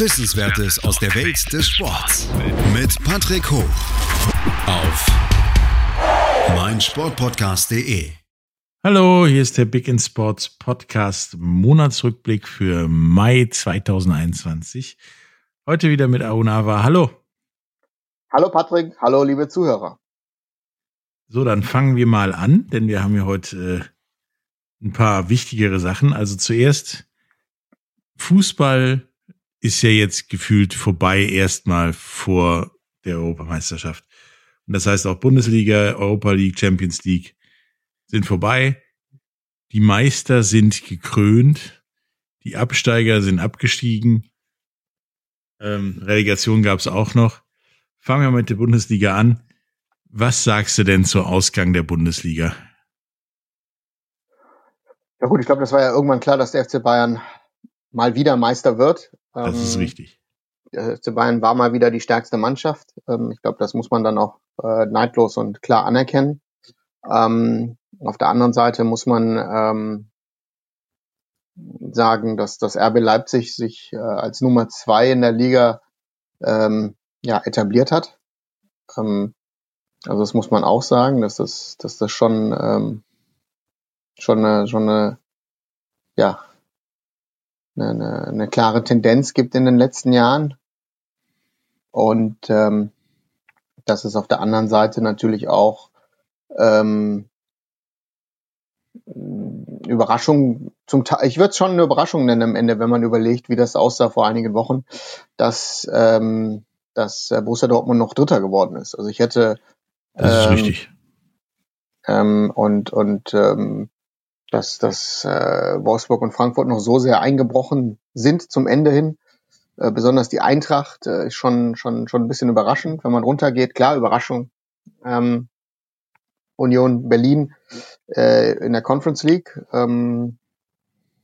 Wissenswertes aus der Welt des Sports. Mit Patrick Hoch. Auf meinsportpodcast.de. Hallo, hier ist der Big in Sports Podcast Monatsrückblick für Mai 2021. Heute wieder mit Aunava. Hallo. Hallo Patrick, hallo liebe Zuhörer. So, dann fangen wir mal an, denn wir haben ja heute äh, ein paar wichtigere Sachen. Also zuerst, Fußball ist ja jetzt gefühlt vorbei erstmal vor der Europameisterschaft. Und das heißt auch Bundesliga, Europa League, Champions League sind vorbei. Die Meister sind gekrönt. Die Absteiger sind abgestiegen. Ähm, Relegation gab es auch noch. Fangen wir mit der Bundesliga an. Was sagst du denn zum Ausgang der Bundesliga? Ja gut, ich glaube, das war ja irgendwann klar, dass der FC Bayern mal wieder Meister wird. Das ähm, ist richtig. Der FC Bayern war mal wieder die stärkste Mannschaft. Ähm, ich glaube, das muss man dann auch äh, neidlos und klar anerkennen. Ähm, auf der anderen Seite muss man ähm, sagen, dass das RB Leipzig sich äh, als Nummer zwei in der Liga ähm, ja, etabliert hat. Ähm, also das muss man auch sagen, dass das, dass das schon, ähm, schon eine, schon eine, ja, eine, eine, eine klare Tendenz gibt in den letzten Jahren. Und ähm, dass es auf der anderen Seite natürlich auch ähm, Überraschung zum Teil, ich würde es schon eine Überraschung nennen am Ende, wenn man überlegt, wie das aussah vor einigen Wochen, dass, ähm, dass äh, Borussia Dortmund noch Dritter geworden ist. Also ich hätte das ist ähm, richtig. Ähm, und und ähm, dass, dass äh, Wolfsburg und Frankfurt noch so sehr eingebrochen sind zum Ende hin. Äh, besonders die Eintracht äh, ist schon, schon, schon ein bisschen überraschend, wenn man runtergeht. Klar, Überraschung. Ähm, Union Berlin äh, in der Conference League. Ähm,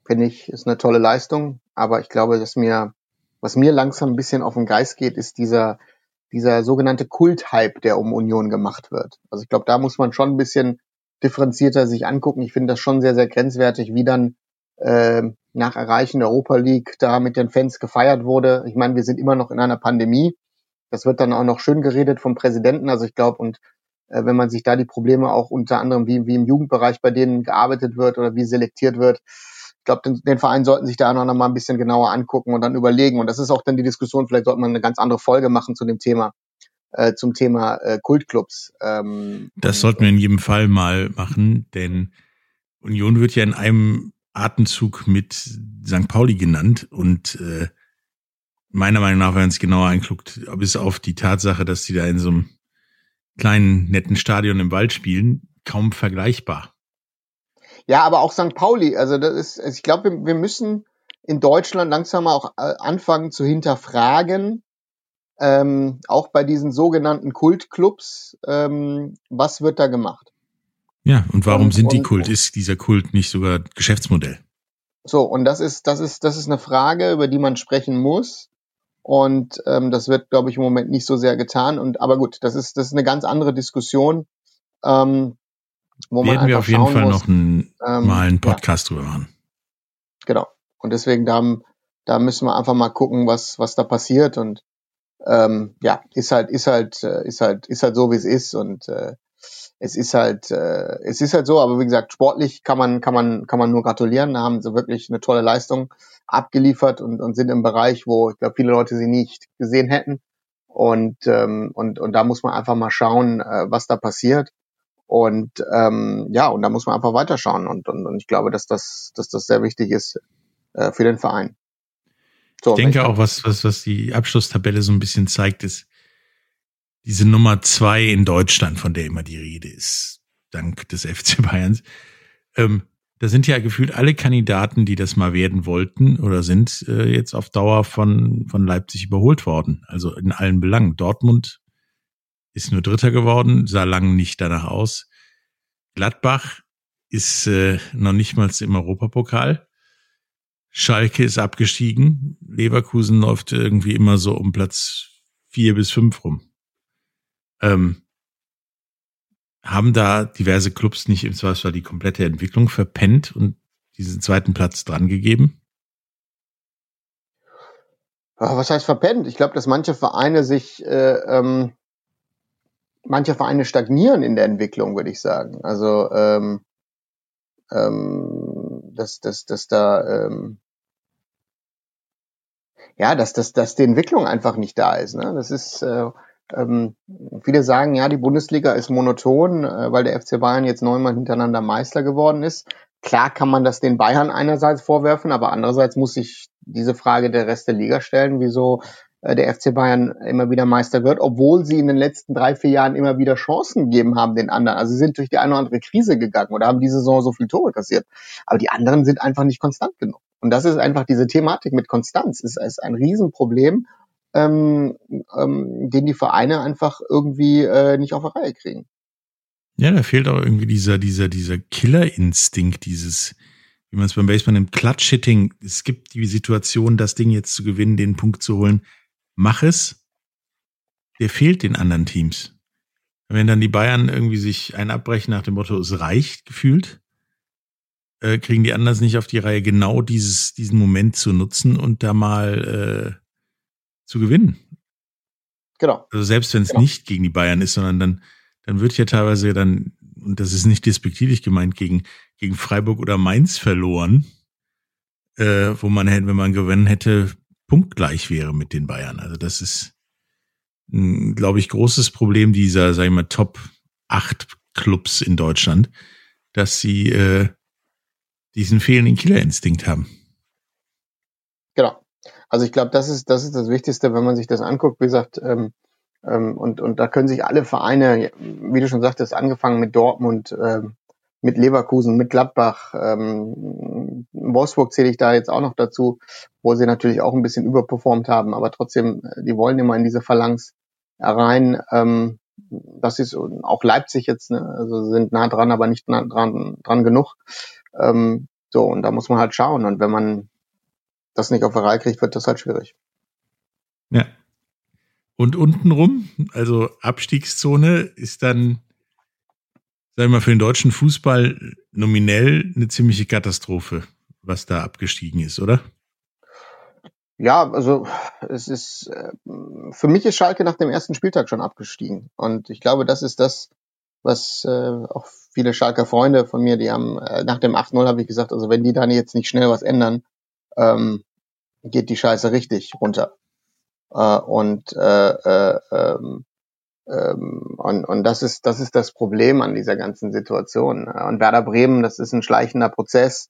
Finde ich, ist eine tolle Leistung. Aber ich glaube, dass mir, was mir langsam ein bisschen auf den Geist geht, ist dieser, dieser sogenannte Kult-Hype, der um Union gemacht wird. Also ich glaube, da muss man schon ein bisschen differenzierter sich angucken. Ich finde das schon sehr, sehr grenzwertig, wie dann äh, nach Erreichen der Europa League da mit den Fans gefeiert wurde. Ich meine, wir sind immer noch in einer Pandemie. Das wird dann auch noch schön geredet vom Präsidenten. Also ich glaube, und äh, wenn man sich da die Probleme auch unter anderem, wie, wie im Jugendbereich bei denen gearbeitet wird oder wie selektiert wird, ich glaube, den, den Verein sollten sich da noch mal ein bisschen genauer angucken und dann überlegen. Und das ist auch dann die Diskussion, vielleicht sollte man eine ganz andere Folge machen zu dem Thema, äh, zum Thema äh, Kultclubs. Ähm, das sollten wir in jedem Fall mal machen, denn Union wird ja in einem Atemzug mit St. Pauli genannt und äh, meiner Meinung nach, wenn man es genauer anguckt, bis auf die Tatsache, dass die da in so einem kleinen, netten Stadion im Wald spielen, kaum vergleichbar. Ja, aber auch St. Pauli, also das ist, also ich glaube, wir, wir müssen in Deutschland langsam mal auch äh, anfangen zu hinterfragen, ähm, auch bei diesen sogenannten Kultclubs, ähm, was wird da gemacht? Ja, und warum und, sind die und, Kult? Ist dieser Kult nicht sogar Geschäftsmodell? So, und das ist, das ist, das ist eine Frage, über die man sprechen muss. Und ähm, das wird, glaube ich, im Moment nicht so sehr getan. Und aber gut, das ist, das ist eine ganz andere Diskussion. Ähm, wo Werden man wir auf jeden Fall muss, noch ein, ähm, mal einen Podcast ja. drüber machen. Genau. Und deswegen da, da müssen wir einfach mal gucken, was, was da passiert. Und ähm, ja, ist halt, ist halt, äh, ist halt, ist halt so, wie es ist. Und äh, es ist halt, äh, es ist halt so, aber wie gesagt, sportlich kann man, kann man, kann man nur gratulieren. Da haben sie wirklich eine tolle Leistung abgeliefert und, und sind im Bereich, wo ich glaube, viele Leute sie nicht gesehen hätten. Und, ähm, und, und da muss man einfach mal schauen, äh, was da passiert. Und ähm, ja, und da muss man einfach weiterschauen. Und, und, und ich glaube, dass das, dass das sehr wichtig ist äh, für den Verein. So, ich denke auch, was, was, was die Abschlusstabelle so ein bisschen zeigt, ist, diese Nummer zwei in Deutschland, von der immer die Rede ist, dank des FC Bayerns. Ähm, da sind ja gefühlt alle Kandidaten, die das mal werden wollten oder sind, äh, jetzt auf Dauer von, von Leipzig überholt worden. Also in allen Belangen. Dortmund ist nur Dritter geworden, sah lange nicht danach aus. Gladbach ist äh, noch nicht mal im Europapokal. Schalke ist abgestiegen. Leverkusen läuft irgendwie immer so um Platz vier bis fünf rum. Ähm, haben da diverse Clubs nicht im Zweifelsfall die komplette Entwicklung verpennt und diesen zweiten Platz dran gegeben? Was heißt verpennt? Ich glaube, dass manche Vereine sich, äh, ähm, manche Vereine stagnieren in der Entwicklung, würde ich sagen. Also ähm, ähm, dass, dass, dass da ähm, ja, dass, dass, dass die Entwicklung einfach nicht da ist. Ne? Das ist äh, ähm, viele sagen, ja, die Bundesliga ist monoton, äh, weil der FC Bayern jetzt neunmal hintereinander Meister geworden ist. Klar kann man das den Bayern einerseits vorwerfen, aber andererseits muss sich diese Frage der Rest der Liga stellen, wieso äh, der FC Bayern immer wieder Meister wird, obwohl sie in den letzten drei, vier Jahren immer wieder Chancen gegeben haben den anderen. Also sie sind durch die eine oder andere Krise gegangen oder haben diese Saison so viel Tore kassiert. Aber die anderen sind einfach nicht konstant genug. Und das ist einfach diese Thematik mit Konstanz. ist, ist ein Riesenproblem ähm, ähm, den die Vereine einfach irgendwie äh, nicht auf die Reihe kriegen. Ja, da fehlt auch irgendwie dieser, dieser, dieser Killerinstinkt, dieses, wie man es beim Baseball nennt, Clutch-Hitting. Es gibt die Situation, das Ding jetzt zu gewinnen, den Punkt zu holen. Mach es. Der fehlt den anderen Teams. Wenn dann die Bayern irgendwie sich ein abbrechen nach dem Motto, es reicht, gefühlt, äh, kriegen die anderen nicht auf die Reihe, genau dieses, diesen Moment zu nutzen und da mal äh, zu gewinnen. Genau. Also selbst wenn es genau. nicht gegen die Bayern ist, sondern dann, dann wird ja teilweise dann, und das ist nicht despektierlich gemeint, gegen, gegen Freiburg oder Mainz verloren, äh, wo man hätte, wenn man gewinnen hätte, punktgleich wäre mit den Bayern. Also das ist, glaube ich, großes Problem dieser, sag ich mal, Top 8 Clubs in Deutschland, dass sie äh, diesen fehlenden Killerinstinkt haben. Genau. Also ich glaube, das ist, das ist das Wichtigste, wenn man sich das anguckt. Wie gesagt, ähm, ähm, und, und da können sich alle Vereine, wie du schon sagtest, angefangen mit Dortmund, ähm, mit Leverkusen, mit Gladbach, ähm, Wolfsburg zähle ich da jetzt auch noch dazu, wo sie natürlich auch ein bisschen überperformt haben, aber trotzdem, die wollen immer in diese Phalanx rein. Ähm, das ist auch Leipzig jetzt, ne? also sind nah dran, aber nicht nah dran, dran genug. Ähm, so, und da muss man halt schauen. Und wenn man das nicht auf die Reihe kriegt, wird das halt schwierig. Ja. Und untenrum, also Abstiegszone, ist dann, sagen wir mal, für den deutschen Fußball nominell eine ziemliche Katastrophe, was da abgestiegen ist, oder? Ja, also es ist äh, für mich ist Schalke nach dem ersten Spieltag schon abgestiegen und ich glaube, das ist das, was äh, auch viele Schalker Freunde von mir, die haben äh, nach dem 8-0 habe ich gesagt, also wenn die dann jetzt nicht schnell was ändern, ähm, geht die Scheiße richtig runter. Äh, und, äh, äh, ähm, ähm, und, und das ist das ist das Problem an dieser ganzen Situation. Und Werder Bremen, das ist ein schleichender Prozess.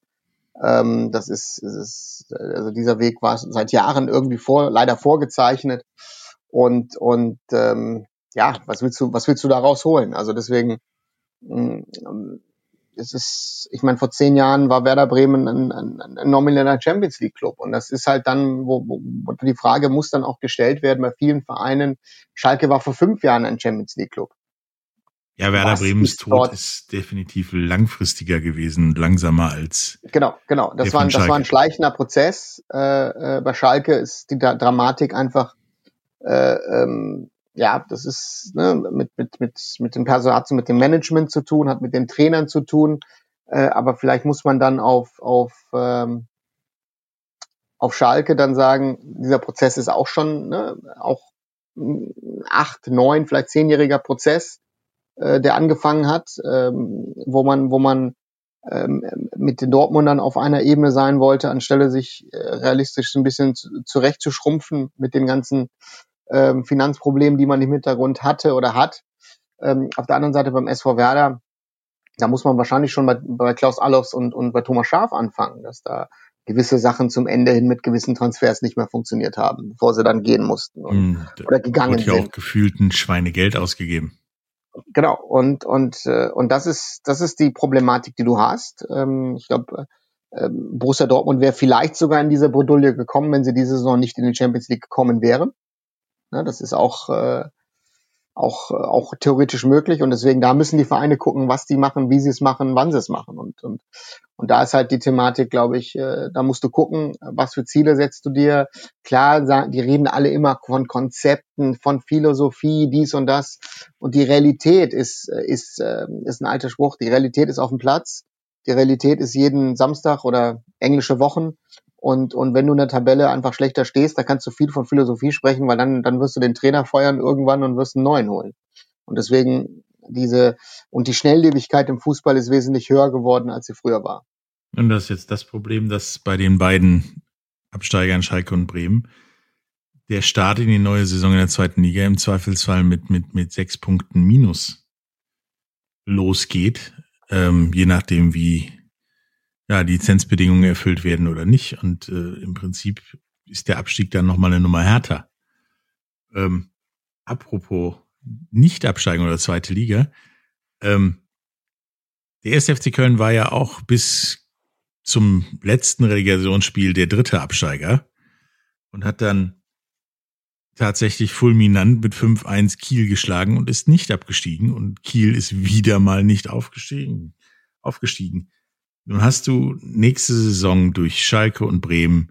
Ähm, das ist, ist also dieser Weg war seit Jahren irgendwie vor leider vorgezeichnet. Und und ähm, ja, was willst du was willst du da rausholen? Also deswegen mm, es ist, ich meine, vor zehn Jahren war Werder Bremen ein, ein, ein nomineller Champions League Club. Und das ist halt dann, wo, wo die Frage muss dann auch gestellt werden bei vielen Vereinen. Schalke war vor fünf Jahren ein Champions League Club. Ja, Werder Was Bremens ist Tod ist definitiv langfristiger gewesen langsamer als. Genau, genau. Das war, ein, das war ein schleichender Prozess. Äh, äh, bei Schalke ist die Dramatik einfach äh, ähm, ja, das ist ne, mit, mit, mit, mit dem Personal, hat mit dem Management zu tun, hat mit den Trainern zu tun, äh, aber vielleicht muss man dann auf, auf, ähm, auf Schalke dann sagen, dieser Prozess ist auch schon ne, auch acht, neun, vielleicht zehnjähriger Prozess, äh, der angefangen hat, ähm, wo man, wo man ähm, mit den Dortmundern auf einer Ebene sein wollte, anstelle sich äh, realistisch ein bisschen zu, zurechtzuschrumpfen mit den ganzen ähm, Finanzproblemen, die man im Hintergrund hatte oder hat. Ähm, auf der anderen Seite beim SV Werder, da muss man wahrscheinlich schon bei, bei Klaus Allofs und, und bei Thomas Schaf anfangen, dass da gewisse Sachen zum Ende hin mit gewissen Transfers nicht mehr funktioniert haben, bevor sie dann gehen mussten und, mm, oder gegangen sind. ja auch gefühlt ein Schweinegeld ausgegeben. Genau und und äh, und das ist das ist die Problematik, die du hast. Ähm, ich glaube, äh, Borussia Dortmund wäre vielleicht sogar in diese Bredouille gekommen, wenn sie diese Saison nicht in die Champions League gekommen wären. Ne, das ist auch, äh, auch, auch theoretisch möglich. Und deswegen, da müssen die Vereine gucken, was die machen, wie sie es machen, wann sie es machen. Und, und, und da ist halt die Thematik, glaube ich, äh, da musst du gucken, was für Ziele setzt du dir. Klar, die reden alle immer von Konzepten, von Philosophie, dies und das. Und die Realität ist, ist, äh, ist ein alter Spruch. Die Realität ist auf dem Platz. Die Realität ist jeden Samstag oder englische Wochen. Und, und wenn du in der Tabelle einfach schlechter stehst, da kannst du viel von Philosophie sprechen, weil dann, dann wirst du den Trainer feuern irgendwann und wirst einen neuen holen. Und deswegen diese, und die Schnelllebigkeit im Fußball ist wesentlich höher geworden, als sie früher war. Und das ist jetzt das Problem, dass bei den beiden Absteigern Schalke und Bremen der Start in die neue Saison in der zweiten Liga im Zweifelsfall mit, mit, mit sechs Punkten minus losgeht, ähm, je nachdem, wie ja, Lizenzbedingungen erfüllt werden oder nicht. Und äh, im Prinzip ist der Abstieg dann nochmal eine Nummer härter. Ähm, apropos Nicht-Absteigen oder zweite Liga. Ähm, der 1. FC Köln war ja auch bis zum letzten Relegationsspiel der dritte Absteiger und hat dann tatsächlich fulminant mit 5-1 Kiel geschlagen und ist nicht abgestiegen und Kiel ist wieder mal nicht aufgestiegen. aufgestiegen. Nun hast du nächste Saison durch Schalke und Bremen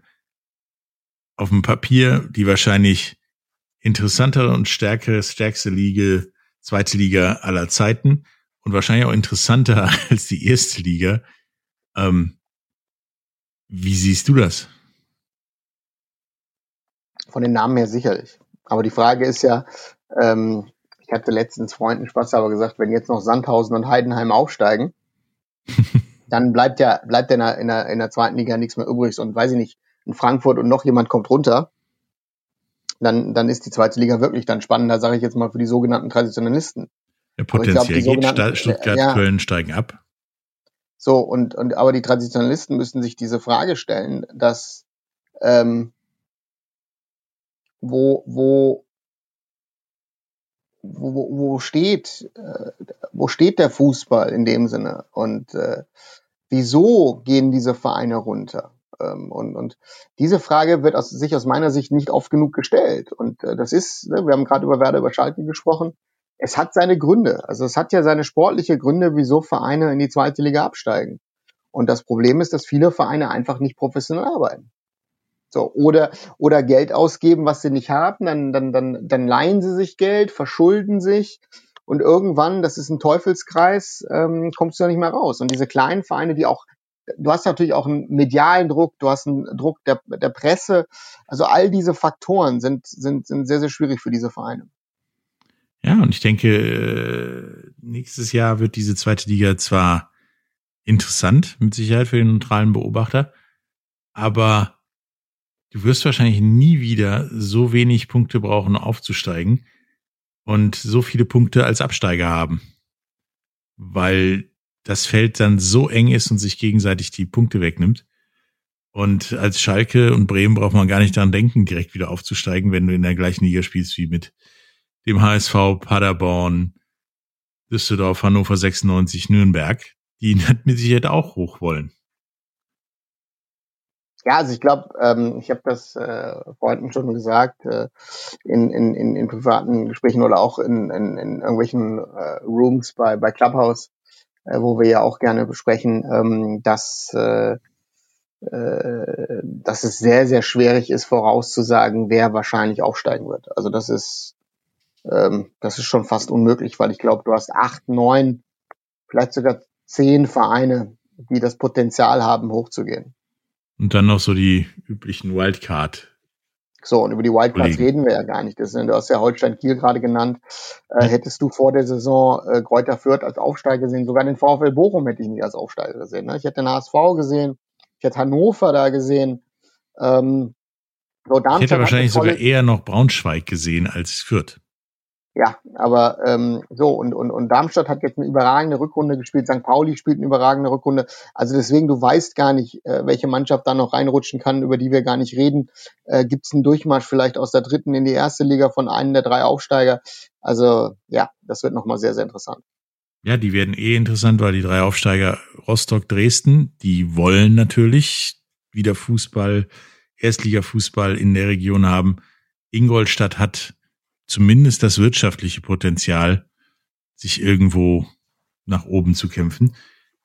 auf dem Papier die wahrscheinlich interessantere und stärkere, stärkste Liga, zweite Liga aller Zeiten und wahrscheinlich auch interessanter als die erste Liga. Ähm, wie siehst du das? Von den Namen her sicherlich. Aber die Frage ist ja, ähm, ich hatte letztens Freunden Spaß aber gesagt, wenn jetzt noch Sandhausen und Heidenheim aufsteigen, dann bleibt ja, bleibt ja in der, in der, in der zweiten Liga nichts mehr übrig. Und weiß ich nicht, in Frankfurt und noch jemand kommt runter, dann, dann ist die zweite Liga wirklich dann spannender, sage ich jetzt mal, für die sogenannten Traditionalisten. Ja, potenziell glaub, geht Stuttgart, ja, Köln steigen ab. So, und, und aber die Traditionalisten müssen sich diese Frage stellen, dass ähm, wo, wo, wo, wo steht, äh, wo steht der Fußball in dem Sinne? Und äh, wieso gehen diese Vereine runter? Ähm, und, und diese Frage wird aus, sich aus meiner Sicht nicht oft genug gestellt. Und äh, das ist, ne, wir haben gerade über Werder über Schalke gesprochen, es hat seine Gründe. Also es hat ja seine sportliche Gründe, wieso Vereine in die zweite Liga absteigen. Und das Problem ist, dass viele Vereine einfach nicht professionell arbeiten. So, oder, oder Geld ausgeben, was sie nicht haben, dann, dann, dann, dann leihen sie sich Geld, verschulden sich und irgendwann, das ist ein Teufelskreis, ähm, kommst du da nicht mehr raus. Und diese kleinen Vereine, die auch, du hast natürlich auch einen medialen Druck, du hast einen Druck der, der Presse, also all diese Faktoren sind, sind, sind sehr, sehr schwierig für diese Vereine. Ja, und ich denke, äh, nächstes Jahr wird diese zweite Liga zwar interessant, mit Sicherheit für den neutralen Beobachter, aber du wirst wahrscheinlich nie wieder so wenig Punkte brauchen, aufzusteigen und so viele Punkte als Absteiger haben. Weil das Feld dann so eng ist und sich gegenseitig die Punkte wegnimmt. Und als Schalke und Bremen braucht man gar nicht daran denken, direkt wieder aufzusteigen, wenn du in der gleichen Liga spielst wie mit dem HSV, Paderborn, Düsseldorf, Hannover 96, Nürnberg, die mit Sicherheit auch hoch wollen. Ja, also ich glaube, ähm, ich habe das äh, Freunden schon gesagt, äh, in, in, in, in privaten Gesprächen oder auch in, in, in irgendwelchen äh, Rooms bei, bei Clubhouse, äh, wo wir ja auch gerne besprechen, ähm, dass, äh, äh, dass es sehr, sehr schwierig ist, vorauszusagen, wer wahrscheinlich aufsteigen wird. Also das ist, ähm, das ist schon fast unmöglich, weil ich glaube, du hast acht, neun, vielleicht sogar zehn Vereine, die das Potenzial haben, hochzugehen. Und dann noch so die üblichen Wildcard. So, und über die Wildcards reden wir ja gar nicht. Das sind, du hast ja Holstein Kiel gerade genannt. Äh, hättest du vor der Saison äh, Kräuter Fürth als Aufsteiger gesehen, sogar den VfL Bochum hätte ich nicht als Aufsteiger gesehen. Ne? Ich hätte den HSV gesehen, ich hätte Hannover da gesehen. Ähm, so ich hätte wahrscheinlich sogar eher noch Braunschweig gesehen als Fürth. Ja, aber ähm, so und, und, und Darmstadt hat jetzt eine überragende Rückrunde gespielt, St. Pauli spielt eine überragende Rückrunde. Also deswegen, du weißt gar nicht, äh, welche Mannschaft da noch reinrutschen kann, über die wir gar nicht reden. Äh, Gibt es einen Durchmarsch vielleicht aus der dritten in die erste Liga von einem der drei Aufsteiger? Also ja, das wird nochmal sehr, sehr interessant. Ja, die werden eh interessant, weil die drei Aufsteiger Rostock, Dresden, die wollen natürlich wieder Fußball, Erstligafußball in der Region haben. Ingolstadt hat zumindest das wirtschaftliche Potenzial, sich irgendwo nach oben zu kämpfen.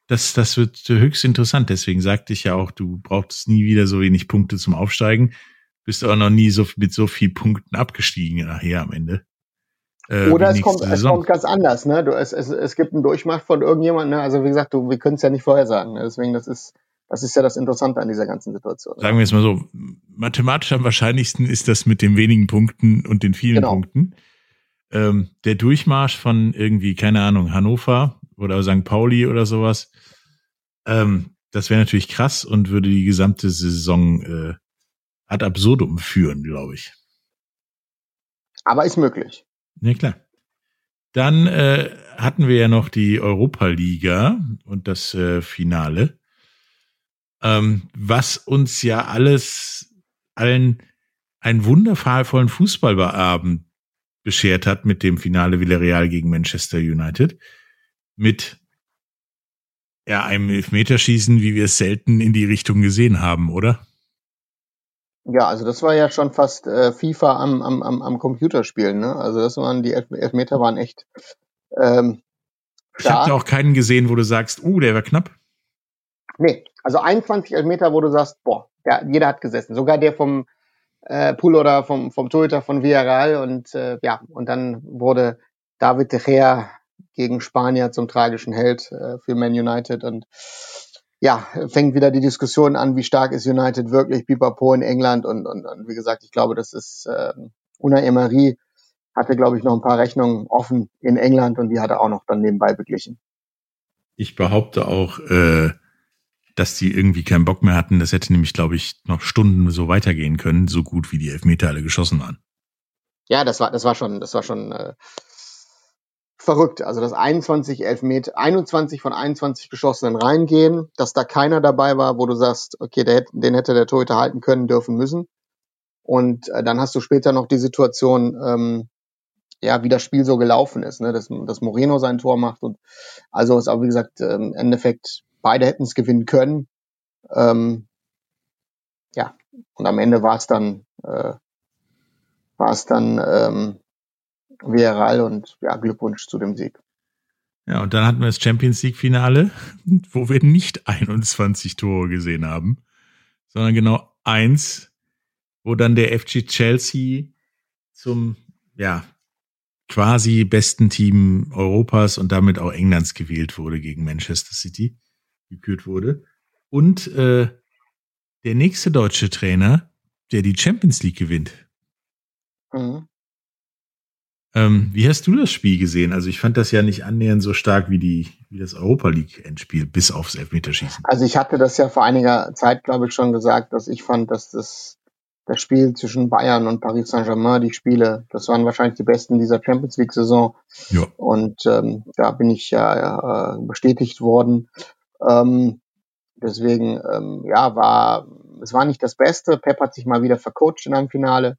Das, das wird höchst interessant. Deswegen sagte ich ja auch, du brauchst nie wieder so wenig Punkte zum Aufsteigen. Bist auch noch nie so mit so viel Punkten abgestiegen nachher am Ende. Äh, Oder es kommt, es kommt ganz anders, ne? Du, es, es, es gibt einen Durchmarsch von irgendjemandem, ne? Also wie gesagt, du, wir können es ja nicht vorhersagen. Ne? Deswegen, das ist, das ist ja das Interessante an dieser ganzen Situation. Sagen wir es mal so, mathematisch am wahrscheinlichsten ist das mit den wenigen Punkten und den vielen genau. Punkten. Ähm, der Durchmarsch von irgendwie, keine Ahnung, Hannover oder St. Pauli oder sowas, ähm, das wäre natürlich krass und würde die gesamte Saison äh, ad absurdum führen, glaube ich. Aber ist möglich. Ja, klar. Dann äh, hatten wir ja noch die Europa-Liga und das äh, Finale, ähm, was uns ja alles allen einen wundervollen Fußballabend beschert hat mit dem Finale Villarreal gegen Manchester United. Mit ja, einem Elfmeterschießen, wie wir es selten in die Richtung gesehen haben, oder? Ja, also das war ja schon fast äh, FIFA am, am, am, am Computerspielen, ne? Also das waren die Elf Elfmeter waren echt. Ähm, ich habe da auch keinen gesehen, wo du sagst, uh, der war knapp. Nee, also 21 Elfmeter, wo du sagst, boah, der, jeder hat gesessen. Sogar der vom äh, Pool oder vom, vom Torhüter von Villarreal und äh, ja, und dann wurde David de Gea gegen Spanier zum tragischen Held äh, für Man United und ja, fängt wieder die Diskussion an, wie stark ist United wirklich, Pipapo in England und, und, und wie gesagt, ich glaube, das ist äh, Una Emery hatte, glaube ich, noch ein paar Rechnungen offen in England und die hat er auch noch dann nebenbei beglichen. Ich behaupte auch, äh, dass die irgendwie keinen Bock mehr hatten. Das hätte nämlich, glaube ich, noch Stunden so weitergehen können, so gut wie die Elfmeter alle geschossen waren. Ja, das war, das war schon, das war schon äh, verrückt. Also dass 21 Elfmeter, 21 von 21 geschossenen reingehen, dass da keiner dabei war, wo du sagst, okay, der, den hätte der Torhüter halten können, dürfen müssen. Und äh, dann hast du später noch die Situation, ähm, ja, wie das Spiel so gelaufen ist, ne? dass, dass Moreno sein Tor macht und also ist auch wie gesagt ähm, im Endeffekt beide hätten es gewinnen können. Ähm, ja, und am Ende war es dann äh, war es dann ähm, Villarreal und ja, Glückwunsch zu dem Sieg. Ja, und dann hatten wir das Champions League Finale, wo wir nicht 21 Tore gesehen haben, sondern genau eins, wo dann der FC Chelsea zum, ja, quasi besten Team Europas und damit auch Englands gewählt wurde gegen Manchester City, gekürt wurde. Und äh, der nächste deutsche Trainer, der die Champions League gewinnt. Mhm. Ähm, wie hast du das Spiel gesehen? Also ich fand das ja nicht annähernd so stark wie die wie das Europa League Endspiel bis aufs Elfmeterschießen. Also ich hatte das ja vor einiger Zeit, glaube ich, schon gesagt, dass ich fand, dass das das Spiel zwischen Bayern und Paris Saint-Germain, die Spiele, das waren wahrscheinlich die besten dieser Champions League Saison. Ja. Und ähm, da bin ich ja äh, bestätigt worden. Ähm, deswegen, ähm, ja, war es war nicht das Beste. Pep hat sich mal wieder vercoacht in einem Finale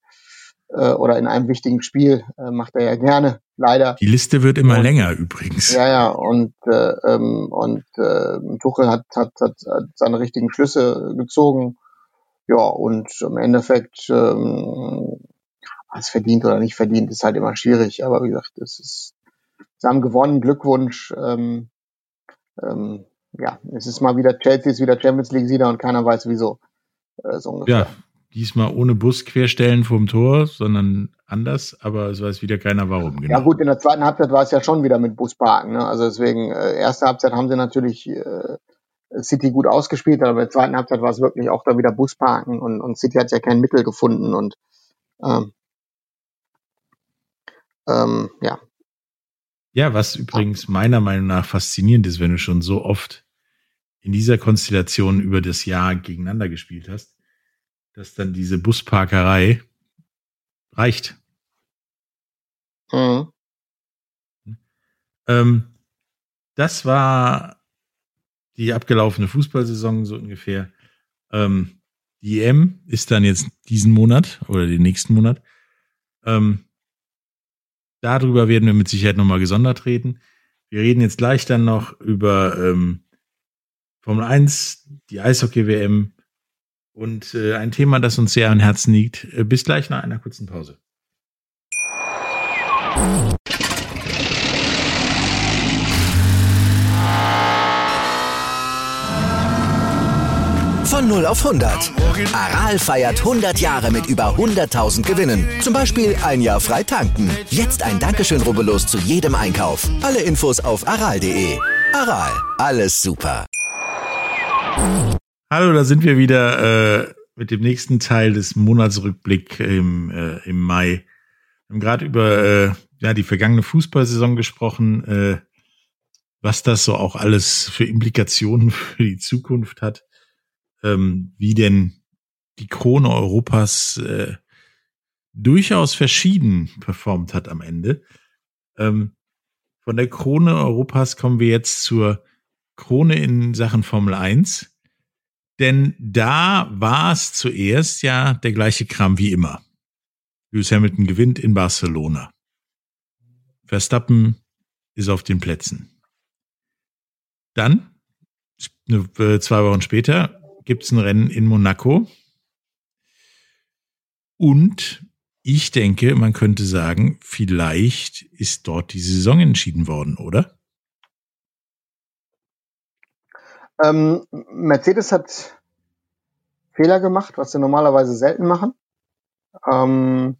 äh, oder in einem wichtigen Spiel. Äh, macht er ja gerne, leider. Die Liste wird immer und, länger übrigens. Ja, ja, und, äh, ähm, und äh, Tuchel hat, hat, hat, hat seine richtigen Schlüsse gezogen. Ja, und im Endeffekt, ähm, was verdient oder nicht verdient, ist halt immer schwierig. Aber wie gesagt, es ist, sie haben gewonnen, Glückwunsch. Ähm, ähm, ja, es ist mal wieder Chelsea ist wieder Champions League Sieger und keiner weiß wieso. Äh, so ungefähr. Ja, diesmal ohne Bus querstellen vom Tor, sondern anders, aber es weiß wieder keiner warum. Genau. Ja gut, in der zweiten Halbzeit war es ja schon wieder mit Busparken. Ne? Also deswegen, äh, erste Halbzeit haben sie natürlich äh, City gut ausgespielt, aber in der zweiten Halbzeit war es wirklich auch da wieder Busparken und, und City hat ja kein Mittel gefunden und ähm, ähm, ja. Ja, was übrigens meiner Meinung nach faszinierend ist, wenn du schon so oft in dieser Konstellation über das Jahr gegeneinander gespielt hast, dass dann diese Busparkerei reicht. Mhm. Ähm, das war die abgelaufene Fußballsaison so ungefähr. Ähm, die EM ist dann jetzt diesen Monat oder den nächsten Monat. Ähm, darüber werden wir mit Sicherheit nochmal gesondert reden. Wir reden jetzt gleich dann noch über ähm, Formel 1, die Eishockey-WM, und äh, ein Thema, das uns sehr am Herzen liegt. Äh, bis gleich nach einer kurzen Pause. Von 0 auf 100. Aral feiert 100 Jahre mit über 100.000 Gewinnen. Zum Beispiel ein Jahr frei tanken. Jetzt ein Dankeschön, rubbellos zu jedem Einkauf. Alle Infos auf aral.de. Aral, alles super. Hallo, da sind wir wieder äh, mit dem nächsten Teil des Monatsrückblick im, äh, im Mai. Wir haben gerade über äh, ja, die vergangene Fußballsaison gesprochen, äh, was das so auch alles für Implikationen für die Zukunft hat ähm, wie denn die Krone Europas äh, durchaus verschieden performt hat am Ende. Ähm, von der Krone Europas kommen wir jetzt zur Krone in Sachen Formel 1. Denn da war es zuerst ja der gleiche Kram wie immer. Lewis Hamilton gewinnt in Barcelona. Verstappen ist auf den Plätzen. Dann, äh, zwei Wochen später, gibt es ein Rennen in Monaco. Und ich denke, man könnte sagen, vielleicht ist dort die Saison entschieden worden, oder? Ähm, Mercedes hat Fehler gemacht, was sie normalerweise selten machen. Ähm,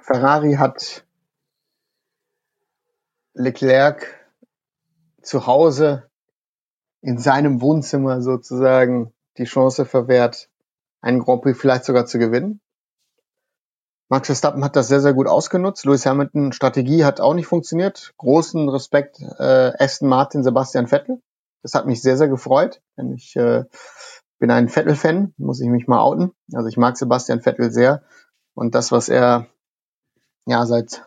Ferrari hat Leclerc zu Hause in seinem Wohnzimmer sozusagen die Chance verwehrt, einen Grand Prix vielleicht sogar zu gewinnen. Max Verstappen hat das sehr, sehr gut ausgenutzt. Lewis Hamilton Strategie hat auch nicht funktioniert. Großen Respekt äh, Aston Martin, Sebastian Vettel. Das hat mich sehr, sehr gefreut. Denn ich äh, bin ein Vettel-Fan, muss ich mich mal outen. Also ich mag Sebastian Vettel sehr. Und das, was er ja seit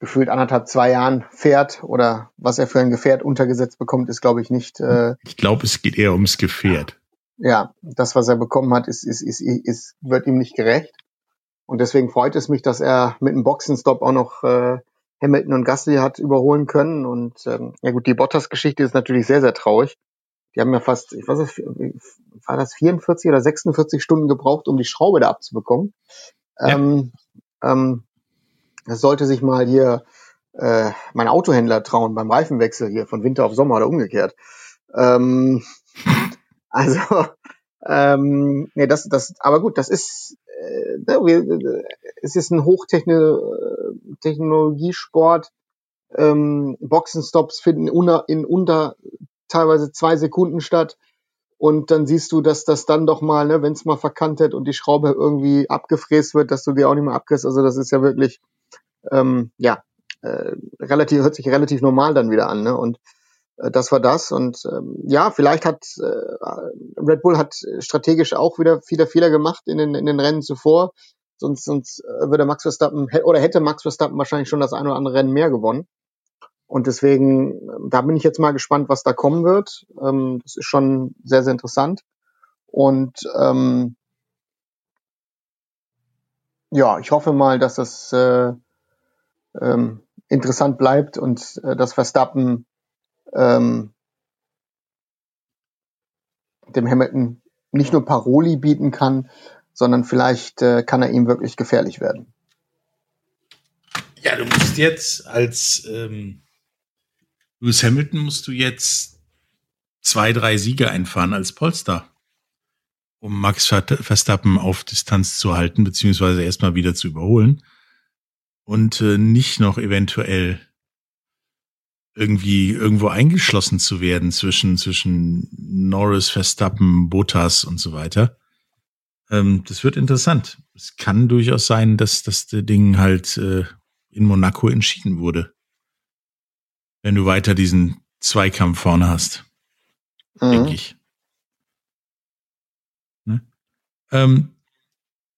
gefühlt anderthalb, zwei Jahren fährt oder was er für ein Gefährt untergesetzt bekommt, ist, glaube ich, nicht. Äh, ich glaube, es geht eher ums Gefährt. Ja, das, was er bekommen hat, ist, ist, ist, ist, wird ihm nicht gerecht. Und deswegen freut es mich, dass er mit einem Boxenstopp auch noch äh, Hamilton und Gasly hat überholen können. Und ähm, ja gut, die Bottas-Geschichte ist natürlich sehr, sehr traurig. Die haben ja fast, ich weiß nicht, war das 44 oder 46 Stunden gebraucht, um die Schraube da abzubekommen. Ja. Ähm, ähm, das sollte sich mal hier äh, mein Autohändler trauen beim Reifenwechsel hier von Winter auf Sommer oder umgekehrt. Ähm, also, ähm, nee, das, das, aber gut, das ist, es ist ein Hochtechnologiesport. Ähm, Boxenstops finden unter, in unter teilweise zwei Sekunden statt. Und dann siehst du, dass das dann doch mal, ne, wenn es mal verkantet und die Schraube irgendwie abgefräst wird, dass du die auch nicht mehr abkriegst. Also das ist ja wirklich ähm, ja, äh, relativ, hört sich relativ normal dann wieder an. Ne? Und das war das. Und ähm, ja, vielleicht hat äh, Red Bull hat strategisch auch wieder viele Fehler gemacht in den, in den Rennen zuvor. Sonst, sonst äh, würde Max Verstappen oder hätte Max Verstappen wahrscheinlich schon das eine oder andere Rennen mehr gewonnen. Und deswegen, ähm, da bin ich jetzt mal gespannt, was da kommen wird. Ähm, das ist schon sehr, sehr interessant. Und ähm, ja, ich hoffe mal, dass das äh, ähm, interessant bleibt und äh, dass Verstappen ähm, dem Hamilton nicht nur Paroli bieten kann, sondern vielleicht äh, kann er ihm wirklich gefährlich werden. Ja, du musst jetzt als ähm, Lewis Hamilton musst du jetzt zwei, drei Siege einfahren als Polster, um Max Verstappen auf Distanz zu halten, beziehungsweise erstmal wieder zu überholen und äh, nicht noch eventuell irgendwie irgendwo eingeschlossen zu werden zwischen zwischen Norris, Verstappen, Bottas und so weiter. Ähm, das wird interessant. Es kann durchaus sein, dass das Ding halt äh, in Monaco entschieden wurde, wenn du weiter diesen Zweikampf vorne hast, mhm. denke ich. Ne? Ähm,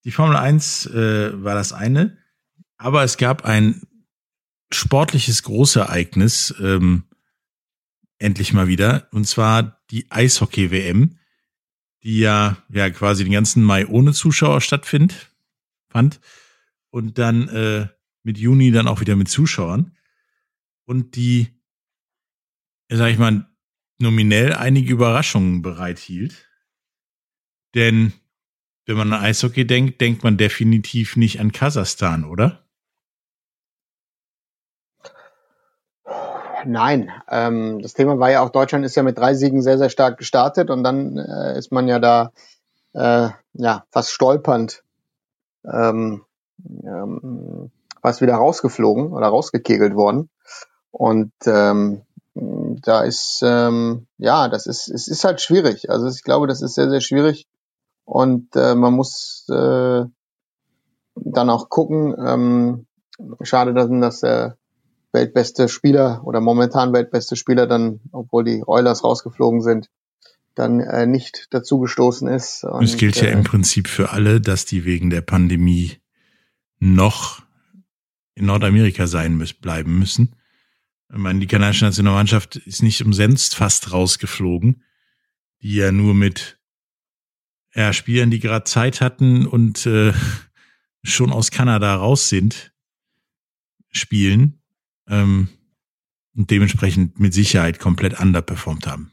die Formel 1 äh, war das eine. Aber es gab ein sportliches Großereignis, ähm, endlich mal wieder, und zwar die Eishockey-WM, die ja, ja quasi den ganzen Mai ohne Zuschauer stattfindet, fand. Und dann äh, mit Juni dann auch wieder mit Zuschauern. Und die, sag ich mal, nominell einige Überraschungen bereithielt. Denn wenn man an Eishockey denkt, denkt man definitiv nicht an Kasachstan, oder? Nein, ähm, das Thema war ja auch, Deutschland ist ja mit drei Siegen sehr, sehr stark gestartet und dann äh, ist man ja da äh, ja, fast stolpernd ähm, ähm, fast wieder rausgeflogen oder rausgekegelt worden. Und ähm, da ist, ähm, ja, das ist, es ist halt schwierig. Also ich glaube, das ist sehr, sehr schwierig. Und äh, man muss äh, dann auch gucken. Ähm, schade, dass, dass der weltbeste Spieler oder momentan weltbeste Spieler dann, obwohl die Oilers rausgeflogen sind, dann äh, nicht dazugestoßen ist. Und, es gilt ja äh, im Prinzip für alle, dass die wegen der Pandemie noch in Nordamerika sein müssen, bleiben müssen. Ich meine, die kanadische Nationalmannschaft ist nicht umsonst fast rausgeflogen, die ja nur mit ja, Spielern, die gerade Zeit hatten und äh, schon aus Kanada raus sind, spielen ähm, und dementsprechend mit Sicherheit komplett underperformt haben.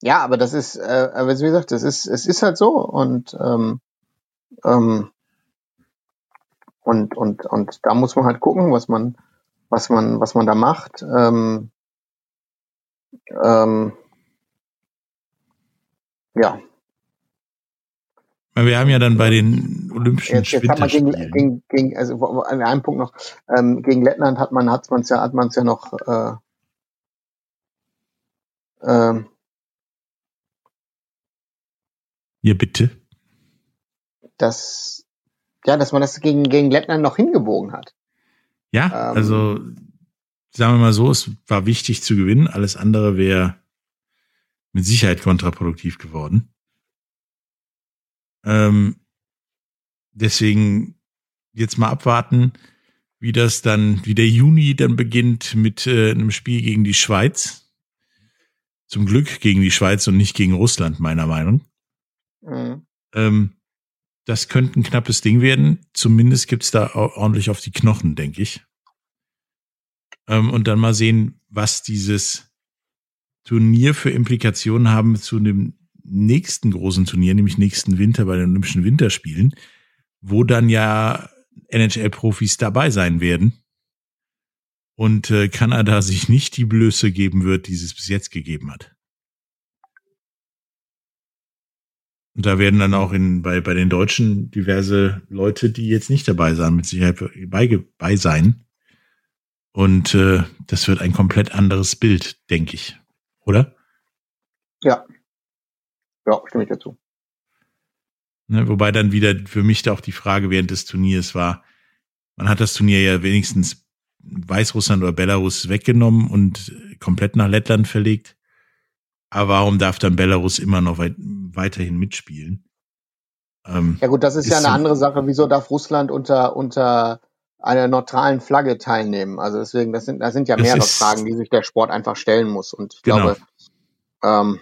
Ja, aber das ist, äh, wie gesagt, das ist, es ist halt so und ähm, ähm, und und und da muss man halt gucken, was man was man was man da macht. Ähm, ähm, ja. Wir haben ja dann bei den Olympischen jetzt, jetzt hat man gegen, gegen, gegen, also an einem Punkt noch ähm, gegen Lettland hat man hat man es ja hat man es ja noch äh, ähm, Ja, bitte. Dass, ja, dass man das gegen, gegen Lettland noch hingebogen hat. Ja, ähm, also sagen wir mal so, es war wichtig zu gewinnen. Alles andere wäre mit Sicherheit kontraproduktiv geworden. Ähm, deswegen jetzt mal abwarten, wie das dann, wie der Juni dann beginnt mit äh, einem Spiel gegen die Schweiz. Zum Glück gegen die Schweiz und nicht gegen Russland, meiner Meinung. Mhm. Ähm, das könnte ein knappes Ding werden. Zumindest gibt's da ordentlich auf die Knochen, denke ich. Ähm, und dann mal sehen, was dieses Turnier für Implikationen haben zu dem nächsten großen Turnier, nämlich nächsten Winter bei den Olympischen Winterspielen, wo dann ja NHL-Profis dabei sein werden. Und äh, Kanada sich nicht die Blöße geben wird, die es bis jetzt gegeben hat. Und da werden dann auch in, bei, bei den Deutschen diverse Leute, die jetzt nicht dabei sind, mit Sicherheit bei, bei sein. Und äh, das wird ein komplett anderes Bild, denke ich. Oder? Ja. Ja, stimme ich dazu. Ne, wobei dann wieder für mich da auch die Frage während des Turniers war, man hat das Turnier ja wenigstens Weißrussland oder Belarus weggenommen und komplett nach Lettland verlegt. Aber warum darf dann Belarus immer noch weit, weiterhin mitspielen? Ähm, ja gut, das ist, ist ja eine andere Sache. Wieso darf Russland unter, unter einer neutralen Flagge teilnehmen? Also deswegen, das sind, das sind ja mehrere Fragen, die sich der Sport einfach stellen muss. Und ich genau. glaube, ähm,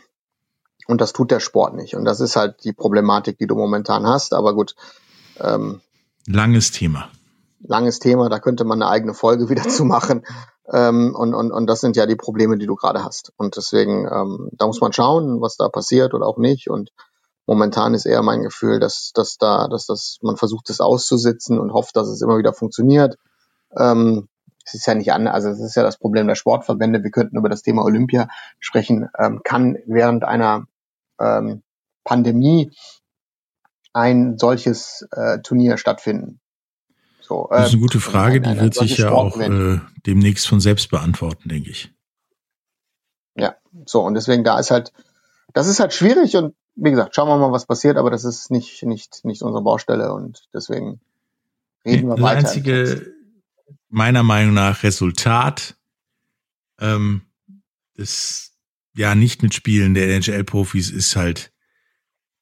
und das tut der Sport nicht. Und das ist halt die Problematik, die du momentan hast. Aber gut. Ähm, langes Thema. Langes Thema, da könnte man eine eigene Folge wieder zu machen. Ähm, und, und, und das sind ja die Probleme, die du gerade hast. Und deswegen, ähm, da muss man schauen, was da passiert oder auch nicht. Und momentan ist eher mein Gefühl, dass, dass da, dass das, man versucht, es auszusitzen und hofft, dass es immer wieder funktioniert. Ähm, es ist ja nicht an, also es ist ja das Problem der Sportverbände. Wir könnten über das Thema Olympia sprechen. Ähm, kann während einer ähm, Pandemie ein solches äh, Turnier stattfinden? So, das ist eine gute ähm, Frage, die wird sich ja auch äh, demnächst von selbst beantworten, denke ich. Ja, so und deswegen da ist halt, das ist halt schwierig und wie gesagt, schauen wir mal, was passiert, aber das ist nicht nicht nicht unsere Baustelle und deswegen reden wir das weiter. Das einzige meiner Meinung nach Resultat ähm, des ja nicht mitspielen der NHL-Profis ist halt,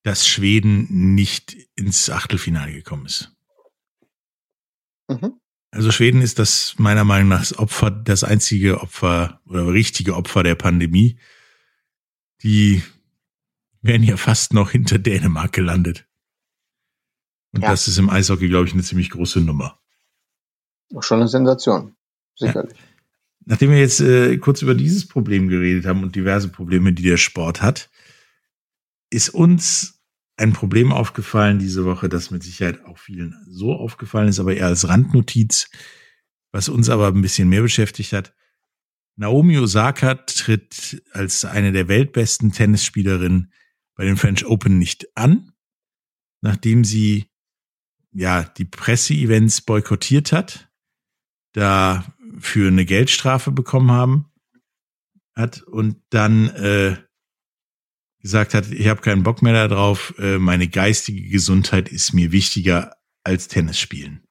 dass Schweden nicht ins Achtelfinale gekommen ist. Mhm. Also Schweden ist das meiner Meinung nach das Opfer, das einzige Opfer oder richtige Opfer der Pandemie. Die wären ja fast noch hinter Dänemark gelandet. Und ja. das ist im Eishockey, glaube ich, eine ziemlich große Nummer. Schon eine Sensation, sicherlich. Ja. Nachdem wir jetzt äh, kurz über dieses Problem geredet haben und diverse Probleme, die der Sport hat, ist uns ein Problem aufgefallen diese Woche, das mit Sicherheit auch vielen so aufgefallen ist, aber eher als Randnotiz, was uns aber ein bisschen mehr beschäftigt hat. Naomi Osaka tritt als eine der weltbesten Tennisspielerinnen bei den French Open nicht an, nachdem sie ja die Presseevents boykottiert hat, da für eine Geldstrafe bekommen haben hat und dann äh, gesagt hat, ich habe keinen Bock mehr darauf, äh, meine geistige Gesundheit ist mir wichtiger als Tennis spielen.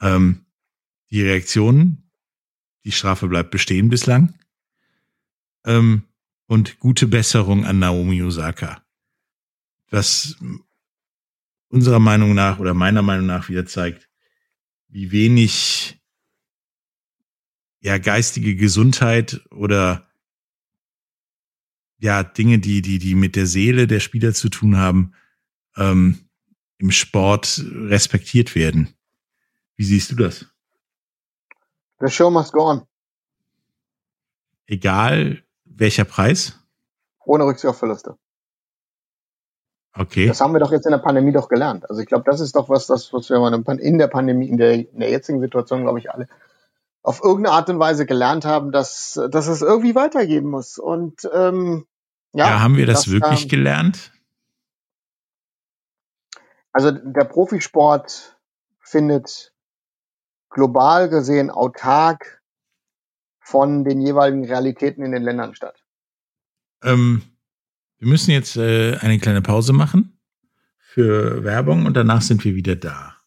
Ähm, die Reaktion, die Strafe bleibt bestehen bislang. Ähm, und gute Besserung an Naomi Osaka. Was unserer Meinung nach oder meiner Meinung nach wieder zeigt, wie wenig ja geistige Gesundheit oder ja Dinge, die die die mit der Seele der Spieler zu tun haben, ähm, im Sport respektiert werden. Wie siehst du das? The show must go on. Egal welcher Preis? Ohne Rücksicht auf Verluste. Okay. Das haben wir doch jetzt in der Pandemie doch gelernt. Also ich glaube, das ist doch was, das, was wir in der Pandemie, in der, in der jetzigen Situation, glaube ich, alle auf irgendeine Art und Weise gelernt haben, dass, dass es irgendwie weitergehen muss. Und ähm, ja, ja haben wir das, das wirklich ähm, gelernt? Also der Profisport findet global gesehen autark von den jeweiligen Realitäten in den Ländern statt. Ähm, wir müssen jetzt äh, eine kleine Pause machen für Werbung und danach sind wir wieder da.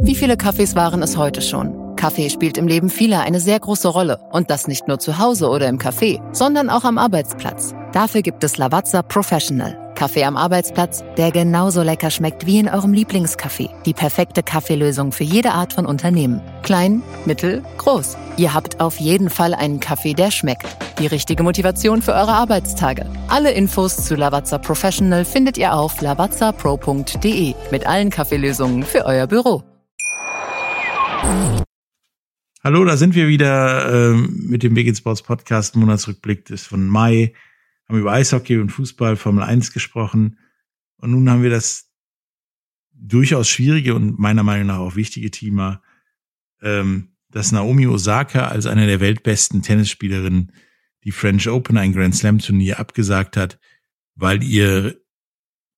Wie viele Kaffees waren es heute schon? Kaffee spielt im Leben vieler eine sehr große Rolle. Und das nicht nur zu Hause oder im Café, sondern auch am Arbeitsplatz. Dafür gibt es Lavazza Professional. Kaffee am Arbeitsplatz, der genauso lecker schmeckt wie in eurem Lieblingscafé. Die perfekte Kaffeelösung für jede Art von Unternehmen. Klein, mittel, groß. Ihr habt auf jeden Fall einen Kaffee, der schmeckt. Die richtige Motivation für eure Arbeitstage. Alle Infos zu Lavazza Professional findet ihr auf lavazzapro.de mit allen Kaffeelösungen für euer Büro. Hallo, da sind wir wieder äh, mit dem Big Sports Podcast. Monatsrückblick ist von Mai haben über Eishockey und Fußball, Formel 1 gesprochen. Und nun haben wir das durchaus schwierige und meiner Meinung nach auch wichtige Thema, ähm, dass Naomi Osaka als eine der weltbesten Tennisspielerinnen die French Open, ein Grand Slam Turnier, abgesagt hat, weil ihr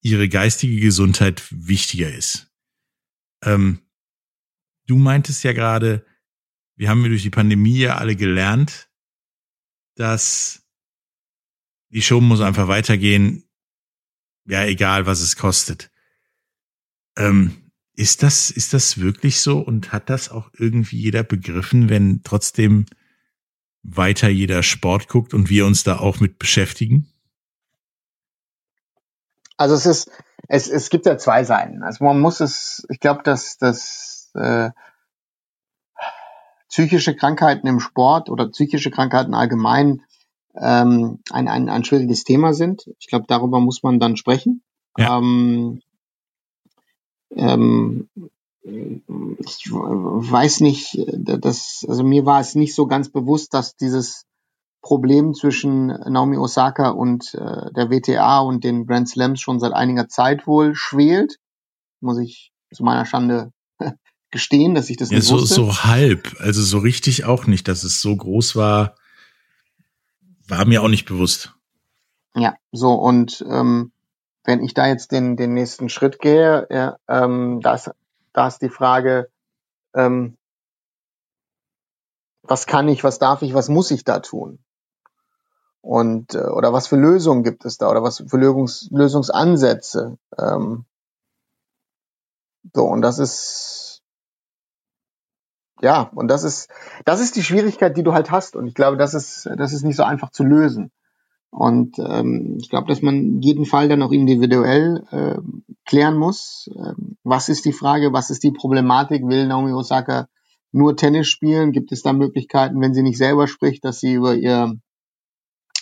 ihre geistige Gesundheit wichtiger ist. Ähm, du meintest ja gerade, wir haben durch die Pandemie ja alle gelernt, dass die Show muss einfach weitergehen. Ja, egal, was es kostet. Ähm, ist das, ist das wirklich so und hat das auch irgendwie jeder begriffen, wenn trotzdem weiter jeder Sport guckt und wir uns da auch mit beschäftigen? Also es ist, es, es gibt ja zwei Seiten. Also man muss es, ich glaube, dass, dass äh, psychische Krankheiten im Sport oder psychische Krankheiten allgemein ähm, ein, ein, ein schwieriges Thema sind. Ich glaube, darüber muss man dann sprechen. Ja. Ähm, ähm, ich weiß nicht, dass, also mir war es nicht so ganz bewusst, dass dieses Problem zwischen Naomi Osaka und äh, der WTA und den Grand Slams schon seit einiger Zeit wohl schwelt. Muss ich zu meiner Schande gestehen, dass ich das ja, nicht so, wusste. So halb, also so richtig auch nicht, dass es so groß war war mir auch nicht bewusst. Ja, so und ähm, wenn ich da jetzt den, den nächsten Schritt gehe, ja, ähm, da, ist, da ist die Frage, ähm, was kann ich, was darf ich, was muss ich da tun? Und äh, oder was für Lösungen gibt es da oder was für Lösungs, Lösungsansätze? Ähm, so, und das ist ja, und das ist, das ist die Schwierigkeit, die du halt hast. Und ich glaube, das ist, das ist nicht so einfach zu lösen. Und ähm, ich glaube, dass man jeden Fall dann auch individuell äh, klären muss. Ähm, was ist die Frage, was ist die Problematik? Will Naomi Osaka nur Tennis spielen? Gibt es da Möglichkeiten, wenn sie nicht selber spricht, dass sie über ihr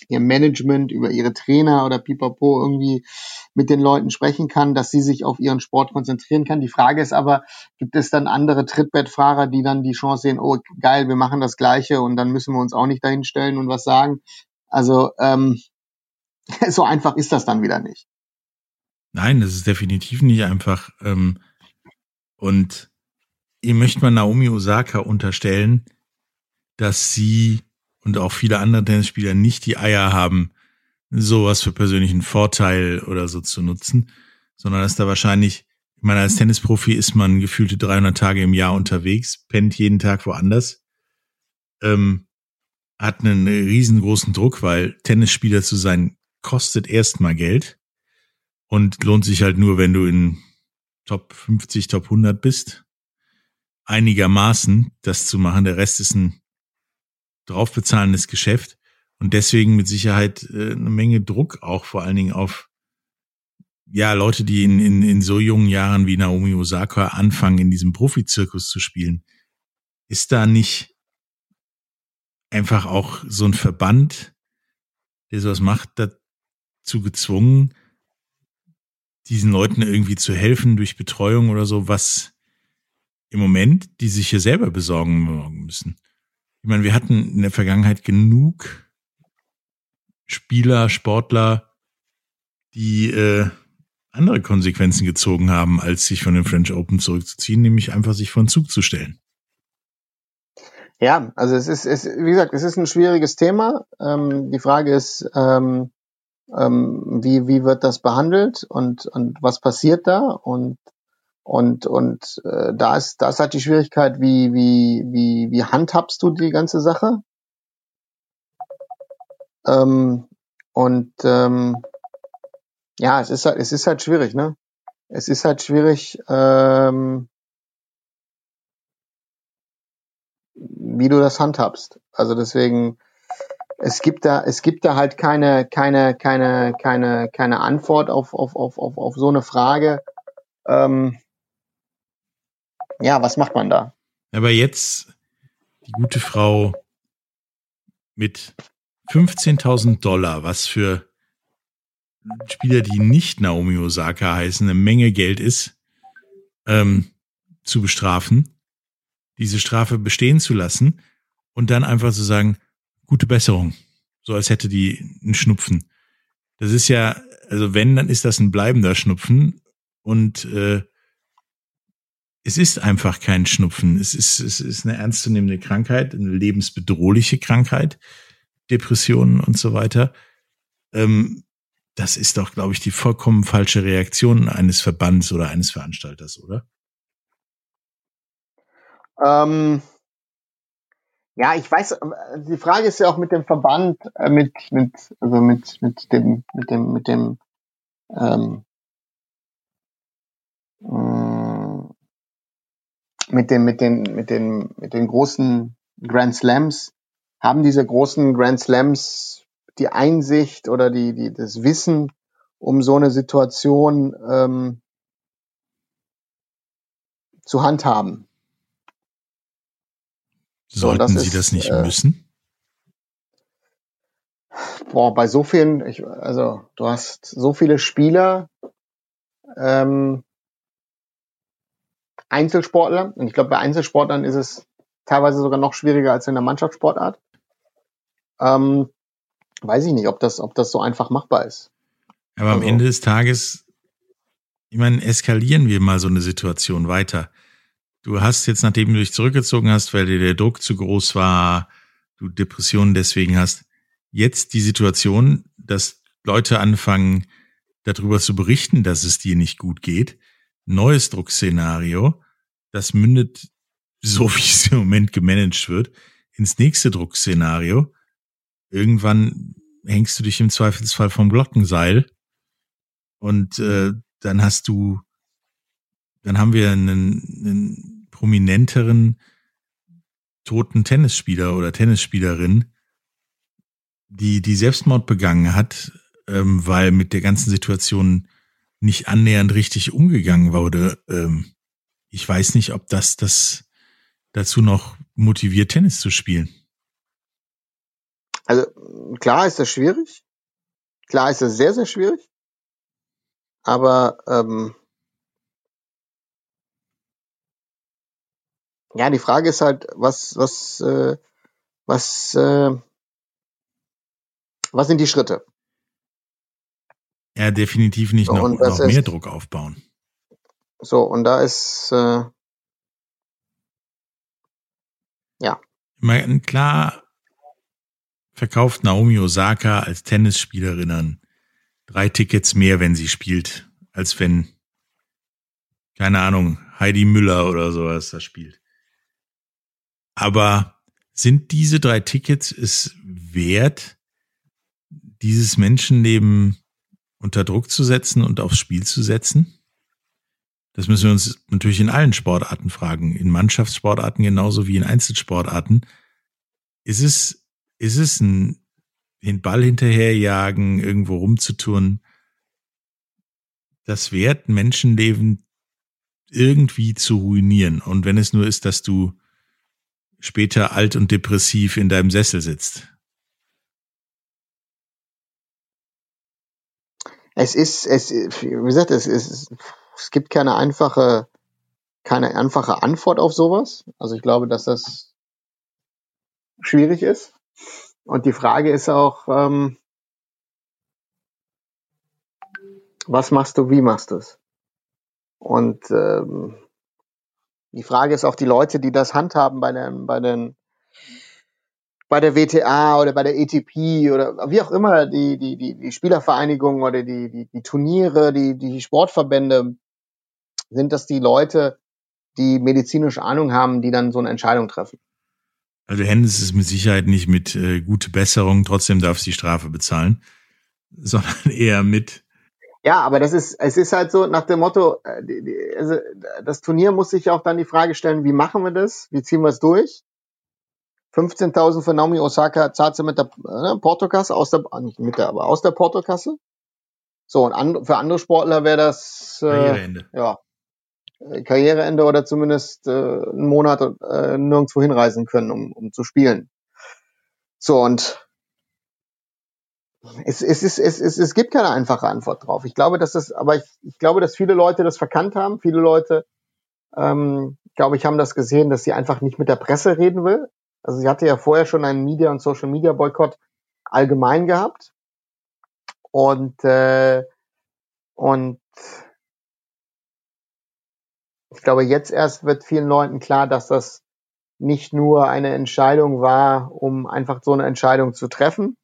ihr Management, über ihre Trainer oder Pipapo irgendwie mit den Leuten sprechen kann, dass sie sich auf ihren Sport konzentrieren kann. Die Frage ist aber, gibt es dann andere Trittbettfahrer, die dann die Chance sehen, oh geil, wir machen das Gleiche und dann müssen wir uns auch nicht dahin stellen und was sagen. Also ähm, so einfach ist das dann wieder nicht. Nein, das ist definitiv nicht einfach. Ähm, und ihr möchte mal Naomi Osaka unterstellen, dass sie und auch viele andere Tennisspieler nicht die Eier haben, sowas für persönlichen Vorteil oder so zu nutzen, sondern dass da wahrscheinlich, ich meine, als Tennisprofi ist man gefühlte 300 Tage im Jahr unterwegs, pennt jeden Tag woanders, ähm, hat einen riesengroßen Druck, weil Tennisspieler zu sein kostet erstmal Geld und lohnt sich halt nur, wenn du in Top 50, Top 100 bist. Einigermaßen das zu machen. Der Rest ist ein draufbezahlendes Geschäft und deswegen mit Sicherheit äh, eine Menge Druck auch vor allen Dingen auf ja Leute, die in, in, in so jungen Jahren wie Naomi Osaka anfangen, in diesem Profizirkus zu spielen. Ist da nicht einfach auch so ein Verband, der sowas macht, dazu gezwungen, diesen Leuten irgendwie zu helfen durch Betreuung oder so, was im Moment die sich hier selber besorgen müssen. Ich meine, wir hatten in der Vergangenheit genug Spieler, Sportler, die äh, andere Konsequenzen gezogen haben, als sich von den French Open zurückzuziehen, nämlich einfach sich vor den Zug zu stellen. Ja, also es ist, es, wie gesagt, es ist ein schwieriges Thema. Ähm, die Frage ist, ähm, ähm, wie, wie wird das behandelt und, und was passiert da? Und, und, und äh, da ist, da ist halt die Schwierigkeit, wie, wie, wie, wie handhabst du die ganze Sache? Ähm, und ähm, ja, es ist halt, es ist halt schwierig, ne? Es ist halt schwierig, ähm, wie du das handhabst. Also deswegen, es gibt da, es gibt da halt keine, keine, keine, keine, keine Antwort auf, auf, auf, auf, auf so eine Frage. Ähm, ja, was macht man da? Aber jetzt die gute Frau mit 15.000 Dollar, was für Spieler, die nicht Naomi Osaka heißen, eine Menge Geld ist, ähm, zu bestrafen, diese Strafe bestehen zu lassen und dann einfach zu sagen, gute Besserung. So als hätte die einen Schnupfen. Das ist ja, also wenn, dann ist das ein bleibender Schnupfen und äh, es ist einfach kein Schnupfen. Es ist, es ist eine ernstzunehmende Krankheit, eine lebensbedrohliche Krankheit, Depressionen und so weiter. Ähm, das ist doch, glaube ich, die vollkommen falsche Reaktion eines Verbands oder eines Veranstalters, oder? Ähm, ja, ich weiß, äh, die Frage ist ja auch mit dem Verband, äh, mit, mit, also mit, mit dem, mit dem, mit dem, ähm, äh, mit dem, mit den, mit den, mit den großen Grand Slams, haben diese großen Grand Slams die Einsicht oder die, die, das Wissen um so eine Situation ähm, zu handhaben. Sollten so, Sie ist, das nicht äh, müssen? Boah, bei so vielen, ich, also du hast so viele Spieler, ähm, Einzelsportler, und ich glaube, bei Einzelsportlern ist es teilweise sogar noch schwieriger als in der Mannschaftssportart. Ähm, weiß ich nicht, ob das, ob das so einfach machbar ist. Aber also, am Ende des Tages, ich meine, eskalieren wir mal so eine Situation weiter. Du hast jetzt, nachdem du dich zurückgezogen hast, weil dir der Druck zu groß war, du Depressionen deswegen hast, jetzt die Situation, dass Leute anfangen, darüber zu berichten, dass es dir nicht gut geht. Neues Druckszenario, das mündet, so wie es im Moment gemanagt wird, ins nächste Druckszenario. Irgendwann hängst du dich im Zweifelsfall vom Glockenseil und äh, dann hast du, dann haben wir einen, einen prominenteren toten Tennisspieler oder Tennisspielerin, die die Selbstmord begangen hat, ähm, weil mit der ganzen Situation nicht annähernd richtig umgegangen wurde. Ähm, ich weiß nicht, ob das das dazu noch motiviert, Tennis zu spielen. Also klar ist das schwierig. Klar ist das sehr, sehr schwierig. Aber ähm, Ja, die Frage ist halt, was, was, äh, was, äh, was sind die Schritte? Ja, definitiv nicht noch, noch mehr Druck aufbauen. So, und da ist, äh, meine, klar verkauft Naomi Osaka als Tennisspielerin drei Tickets mehr, wenn sie spielt, als wenn, keine Ahnung, Heidi Müller oder sowas da spielt. Aber sind diese drei Tickets es wert, dieses Menschenleben unter Druck zu setzen und aufs Spiel zu setzen? Das müssen wir uns natürlich in allen Sportarten fragen, in Mannschaftssportarten genauso wie in Einzelsportarten. Ist es, ist es ein, den Ball hinterherjagen, irgendwo rumzutun, das wert, Menschenleben irgendwie zu ruinieren? Und wenn es nur ist, dass du später alt und depressiv in deinem Sessel sitzt? Es ist, es, wie gesagt, es ist, es gibt keine einfache, keine einfache Antwort auf sowas. Also ich glaube, dass das schwierig ist. Und die Frage ist auch, ähm, was machst du, wie machst du es? Und ähm, die Frage ist auch die Leute, die das handhaben bei den, bei den, bei der WTA oder bei der ATP oder wie auch immer, die, die, die, die Spielervereinigung oder die, die, die Turniere, die, die Sportverbände, sind das die Leute, die medizinische Ahnung haben, die dann so eine Entscheidung treffen. Also Hennes ist mit Sicherheit nicht mit äh, gute Besserung, trotzdem darf sie Strafe bezahlen, sondern eher mit ja, aber das ist, es ist halt so nach dem Motto, äh, also das Turnier muss sich auch dann die Frage stellen, wie machen wir das? Wie ziehen wir es durch? 15.000 für Naomi Osaka zahlt sie mit der ne, Portokasse aus der, ah, nicht mit der, aber aus der Portokasse. So, und an, für andere Sportler wäre das, äh, Karriereende. ja, äh, Karriereende oder zumindest äh, einen Monat äh, nirgendwo hinreisen können, um, um zu spielen. So, und es, es, ist, es, es, es gibt keine einfache Antwort drauf. Ich glaube, dass das, aber ich, ich glaube, dass viele Leute das verkannt haben. Viele Leute, ähm, glaube ich, haben das gesehen, dass sie einfach nicht mit der Presse reden will. Also sie hatte ja vorher schon einen Media- und Social-Media-Boykott allgemein gehabt. Und, äh, und ich glaube, jetzt erst wird vielen Leuten klar, dass das nicht nur eine Entscheidung war, um einfach so eine Entscheidung zu treffen,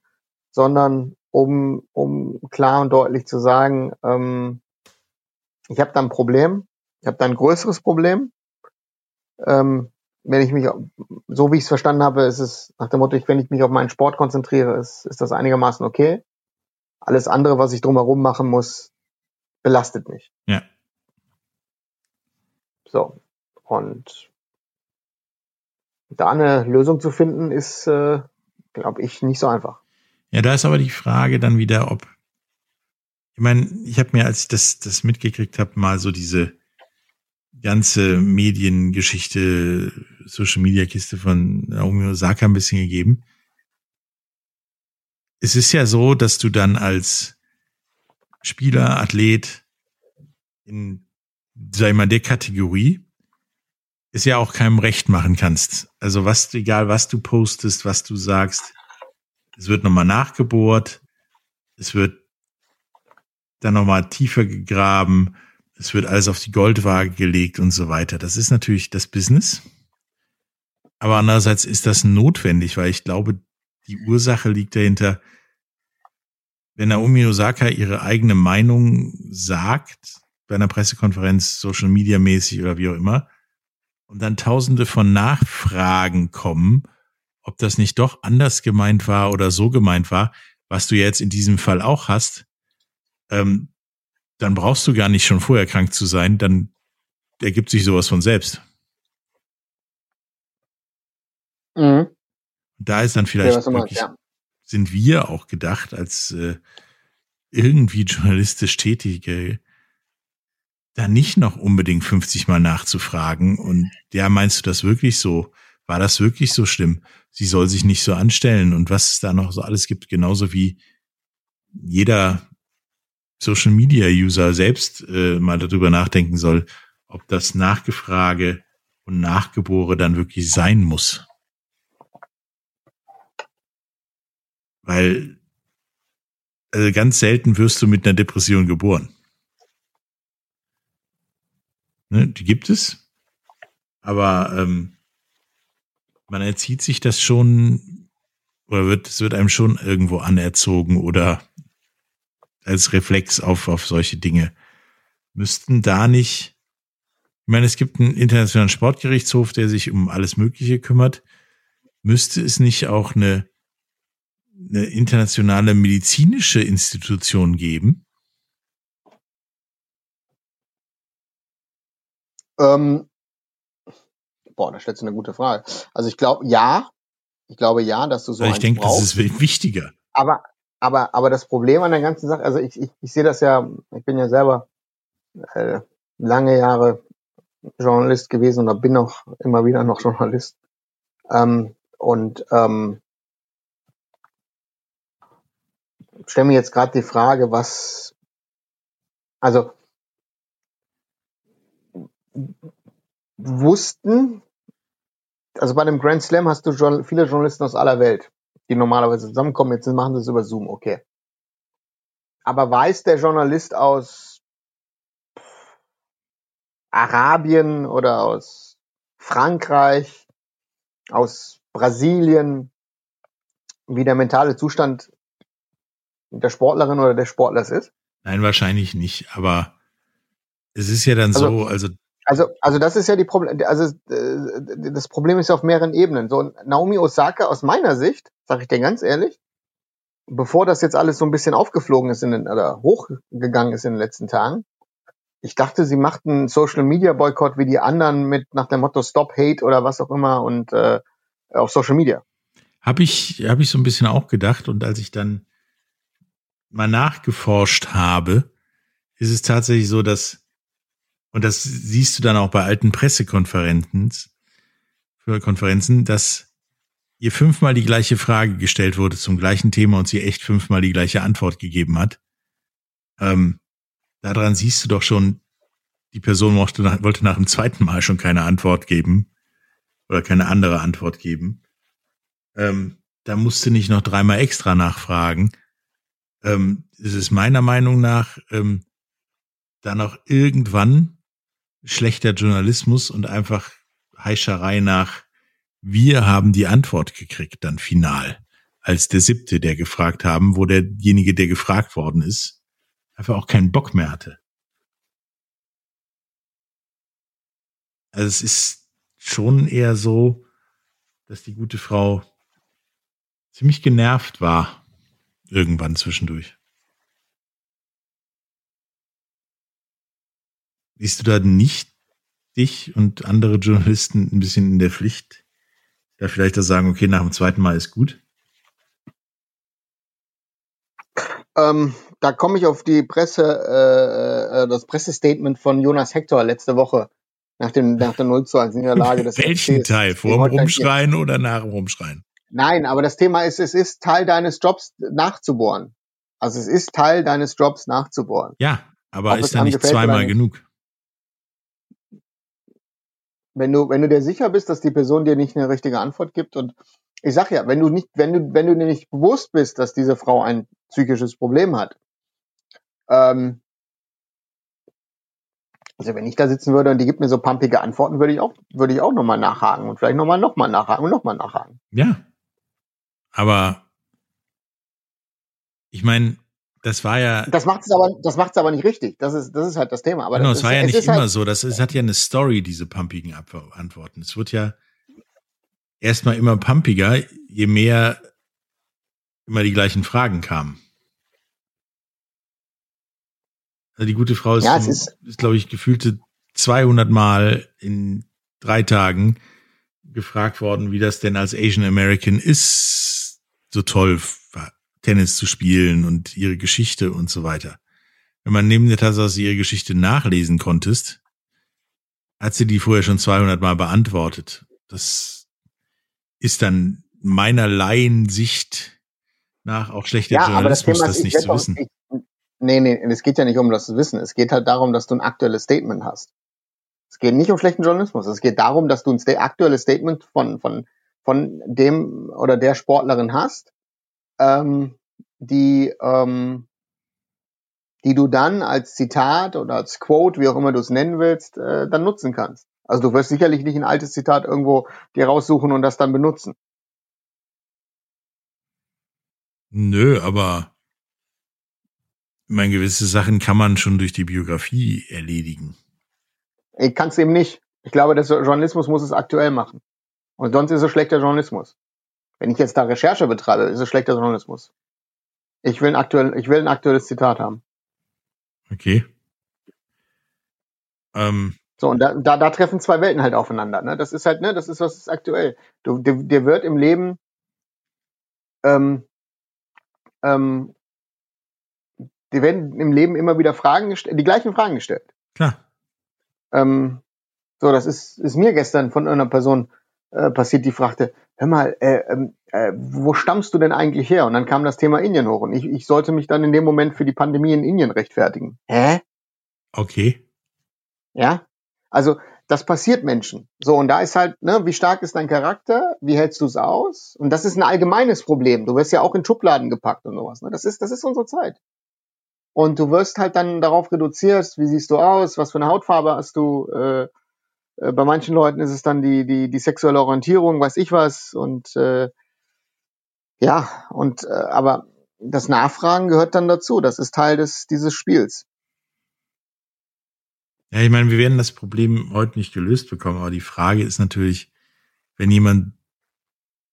sondern um, um klar und deutlich zu sagen, ähm, ich habe da ein Problem, ich habe da ein größeres Problem. Ähm, wenn ich mich, so wie ich es verstanden habe, ist es nach dem Motto, wenn ich mich auf meinen Sport konzentriere, ist, ist das einigermaßen okay. Alles andere, was ich drumherum machen muss, belastet mich. Ja. So. Und da eine Lösung zu finden, ist, äh, glaube ich, nicht so einfach. Ja, da ist aber die Frage dann wieder, ob ich meine, ich habe mir, als ich das, das mitgekriegt habe, mal so diese ganze Mediengeschichte, Social Media Kiste von Naomi Osaka ein bisschen gegeben. Es ist ja so, dass du dann als Spieler, Athlet in, sag ich mal, der Kategorie es ja auch keinem recht machen kannst. Also was, egal was du postest, was du sagst, es wird nochmal nachgebohrt. Es wird dann nochmal tiefer gegraben. Es wird alles auf die Goldwaage gelegt und so weiter. Das ist natürlich das Business. Aber andererseits ist das notwendig, weil ich glaube, die Ursache liegt dahinter, wenn Naomi Osaka ihre eigene Meinung sagt, bei einer Pressekonferenz, Social Media mäßig oder wie auch immer, und dann tausende von Nachfragen kommen ob das nicht doch anders gemeint war oder so gemeint war, was du jetzt in diesem Fall auch hast, ähm, dann brauchst du gar nicht schon vorher krank zu sein, dann ergibt sich sowas von selbst. Mhm. Da ist dann vielleicht ja, wirklich, ja. sind wir auch gedacht als äh, irgendwie journalistisch Tätige, da nicht noch unbedingt 50 Mal nachzufragen und ja, meinst du das wirklich so? War das wirklich so schlimm? sie soll sich nicht so anstellen und was es da noch so alles gibt, genauso wie jeder Social Media User selbst äh, mal darüber nachdenken soll, ob das Nachgefrage und Nachgebore dann wirklich sein muss. Weil also ganz selten wirst du mit einer Depression geboren. Ne, die gibt es, aber ähm, man erzieht sich das schon oder wird, es wird einem schon irgendwo anerzogen oder als Reflex auf, auf solche Dinge. Müssten da nicht, ich meine, es gibt einen internationalen Sportgerichtshof, der sich um alles Mögliche kümmert. Müsste es nicht auch eine, eine internationale medizinische Institution geben? Ähm, boah, da stellst du eine gute Frage. Also ich glaube, ja. Ich glaube ja, dass du so Ich denke, das ist wichtiger. Aber, aber, aber das Problem an der ganzen Sache, also ich, ich, ich sehe das ja, ich bin ja selber äh, lange Jahre Journalist gewesen oder bin auch immer wieder noch Journalist. Ähm, und ähm, stelle mir jetzt gerade die Frage, was, also wussten, also bei dem Grand Slam hast du schon viele Journalisten aus aller Welt, die normalerweise zusammenkommen. Jetzt machen sie es über Zoom, okay. Aber weiß der Journalist aus Arabien oder aus Frankreich, aus Brasilien, wie der mentale Zustand der Sportlerin oder des Sportlers ist? Nein, wahrscheinlich nicht. Aber es ist ja dann also, so, also also, also das ist ja die Problem, also äh, das Problem ist ja auf mehreren Ebenen. So Naomi Osaka aus meiner Sicht, sage ich dir ganz ehrlich, bevor das jetzt alles so ein bisschen aufgeflogen ist in den, oder hochgegangen ist in den letzten Tagen, ich dachte, sie macht einen Social Media Boykott wie die anderen mit nach dem Motto Stop Hate oder was auch immer und äh, auf Social Media. Habe ich, habe ich so ein bisschen auch gedacht und als ich dann mal nachgeforscht habe, ist es tatsächlich so, dass und das siehst du dann auch bei alten Pressekonferenzen, für Konferenzen, dass ihr fünfmal die gleiche Frage gestellt wurde zum gleichen Thema und sie echt fünfmal die gleiche Antwort gegeben hat. Ähm, daran siehst du doch schon, die Person wollte nach, wollte nach dem zweiten Mal schon keine Antwort geben oder keine andere Antwort geben. Ähm, da musste nicht noch dreimal extra nachfragen. Ähm, es ist meiner Meinung nach ähm, dann auch irgendwann schlechter Journalismus und einfach Heischerei nach, wir haben die Antwort gekriegt dann final, als der siebte, der gefragt haben, wo derjenige, der gefragt worden ist, einfach auch keinen Bock mehr hatte. Also es ist schon eher so, dass die gute Frau ziemlich genervt war irgendwann zwischendurch. Siehst du da nicht dich und andere Journalisten ein bisschen in der Pflicht, da vielleicht das sagen, okay, nach dem zweiten Mal ist gut? Ähm, da komme ich auf die Presse, äh, äh, das Pressestatement von Jonas Hector letzte Woche nach dem nach der 0 zu 1 Niederlage. Des Welchen Teil? Vor dem Rumschreien oder nach dem Rumschreien? Nein, aber das Thema ist, es ist Teil deines Jobs nachzubohren. Also es ist Teil deines Jobs nachzubohren. Ja, aber Ob ist da nicht zweimal genug? Wenn du, wenn du dir sicher bist, dass die Person dir nicht eine richtige Antwort gibt und ich sag ja, wenn du nicht, wenn du, wenn du dir nicht bewusst bist, dass diese Frau ein psychisches Problem hat, ähm, also wenn ich da sitzen würde und die gibt mir so pumpige Antworten, würde ich auch, würde ich auch nochmal nachhaken und vielleicht nochmal, nochmal nachhaken und nochmal nachhaken. Ja. Aber ich meine, das war ja. Das macht es aber, das macht's aber nicht richtig. Das ist, das ist halt das Thema. Aber genau, es war ja nicht immer halt so. Das es hat ja eine Story, diese pumpigen Antworten. Es wird ja erstmal immer pumpiger, je mehr immer die gleichen Fragen kamen. Also die gute Frau ist, ja, ist, ist glaube ich, gefühlte 200 Mal in drei Tagen gefragt worden, wie das denn als Asian American ist, so toll Tennis zu spielen und ihre Geschichte und so weiter. Wenn man neben der Tatsache, dass du ihre Geschichte nachlesen konntest, hat sie die vorher schon 200 Mal beantwortet. Das ist dann meiner Laiensicht nach auch schlechter ja, Journalismus, das, das nicht zu wissen. Ich, nee, nee, es geht ja nicht um das zu wissen. Es geht halt darum, dass du ein aktuelles Statement hast. Es geht nicht um schlechten Journalismus. Es geht darum, dass du ein aktuelles Statement von, von, von dem oder der Sportlerin hast ähm, die, ähm, die du dann als Zitat oder als Quote, wie auch immer du es nennen willst, äh, dann nutzen kannst. Also du wirst sicherlich nicht ein altes Zitat irgendwo dir raussuchen und das dann benutzen. Nö, aber ich meine, gewisse Sachen kann man schon durch die Biografie erledigen. Ich kann es eben nicht. Ich glaube, der Journalismus muss es aktuell machen. Und sonst ist es schlechter Journalismus. Wenn ich jetzt da Recherche betreibe, ist es schlechter Journalismus. Ich will ein, aktuell, ich will ein aktuelles Zitat haben. Okay. Ähm, so, und da, da, da treffen zwei Welten halt aufeinander. Ne? Das ist halt, ne, das ist was ist aktuell. Du, dir, dir wird im Leben ähm, ähm, dir werden im Leben immer wieder Fragen gestellt, die gleichen Fragen gestellt. Klar. Ähm, so, das ist, ist mir gestern von einer Person äh, passiert, die fragte, hör mal, äh, ähm, äh, wo stammst du denn eigentlich her? Und dann kam das Thema Indien hoch und ich, ich sollte mich dann in dem Moment für die Pandemie in Indien rechtfertigen. Hä? Okay. Ja, also das passiert Menschen. So, und da ist halt, ne, wie stark ist dein Charakter? Wie hältst du es aus? Und das ist ein allgemeines Problem. Du wirst ja auch in Schubladen gepackt und sowas. Ne? Das ist, das ist unsere Zeit. Und du wirst halt dann darauf reduziert, wie siehst du aus, was für eine Hautfarbe hast du. Äh, äh, bei manchen Leuten ist es dann die, die, die sexuelle Orientierung, weiß ich was. Und äh, ja, und äh, aber das Nachfragen gehört dann dazu. Das ist Teil des dieses Spiels. Ja, ich meine, wir werden das Problem heute nicht gelöst bekommen, aber die Frage ist natürlich, wenn jemand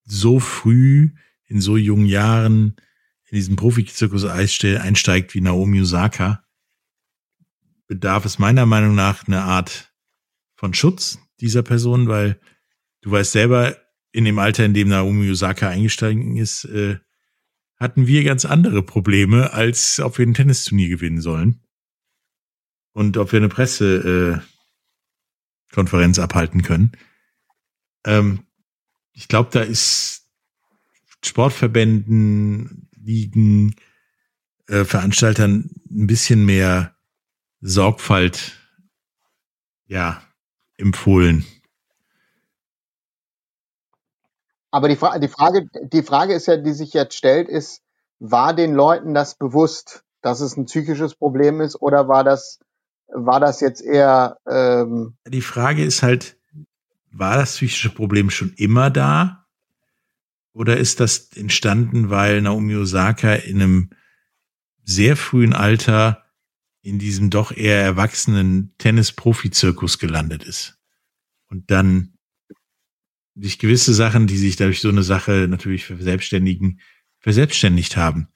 so früh in so jungen Jahren in diesen Profizirkus einsteigt wie Naomi Osaka, bedarf es meiner Meinung nach eine Art von Schutz dieser Person, weil du weißt selber, in dem Alter, in dem Naomi Osaka eingestiegen ist, äh, hatten wir ganz andere Probleme, als ob wir ein Tennisturnier gewinnen sollen und ob wir eine Pressekonferenz äh, abhalten können. Ähm, ich glaube, da ist Sportverbänden, Ligen, äh, Veranstaltern ein bisschen mehr Sorgfalt, ja, empfohlen. Aber die, Fra die, Frage, die Frage ist ja, die sich jetzt stellt, ist, war den Leuten das bewusst, dass es ein psychisches Problem ist, oder war das war das jetzt eher. Ähm Die Frage ist halt, war das psychische Problem schon immer da? Oder ist das entstanden, weil Naomi Osaka in einem sehr frühen Alter in diesem doch eher erwachsenen Tennis-Profi-Zirkus gelandet ist? Und dann sich gewisse Sachen, die sich dadurch so eine Sache natürlich verselbstständigen, verselbstständigt haben.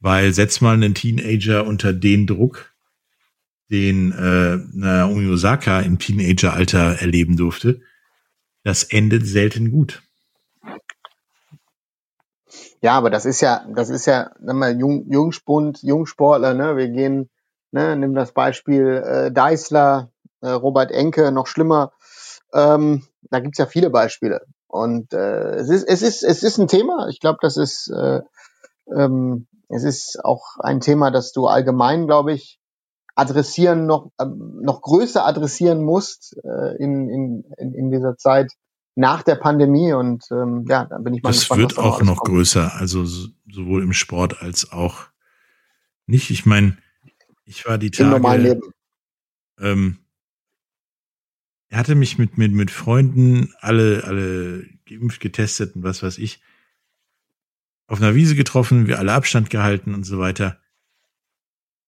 Weil setzt mal einen Teenager unter den Druck, den äh, Naomi Osaka im Teenageralter erleben durfte, das endet selten gut. Ja, aber das ist ja, das ist ja, mal Jung, Jungspund, Jungsportler, ne? Wir gehen, ne, nimm das Beispiel äh, Deißler, äh, Robert Enke, noch schlimmer. Ähm, da gibt's ja viele Beispiele. Und äh, es ist, es ist, es ist ein Thema. Ich glaube, das ist, äh, ähm, es ist auch ein Thema, das du allgemein, glaube ich, adressieren noch ähm, noch größer adressieren musst äh, in, in, in dieser Zeit nach der Pandemie und ähm, ja, da bin ich mal das gespannt. Das wird auch noch kommt. größer, also sowohl im Sport als auch nicht. Ich meine, ich war die Tage. Im normalen Leben. Ähm, er hatte mich mit, mit, mit Freunden alle, alle geimpft, getestet und was weiß ich, auf einer Wiese getroffen, wir alle Abstand gehalten und so weiter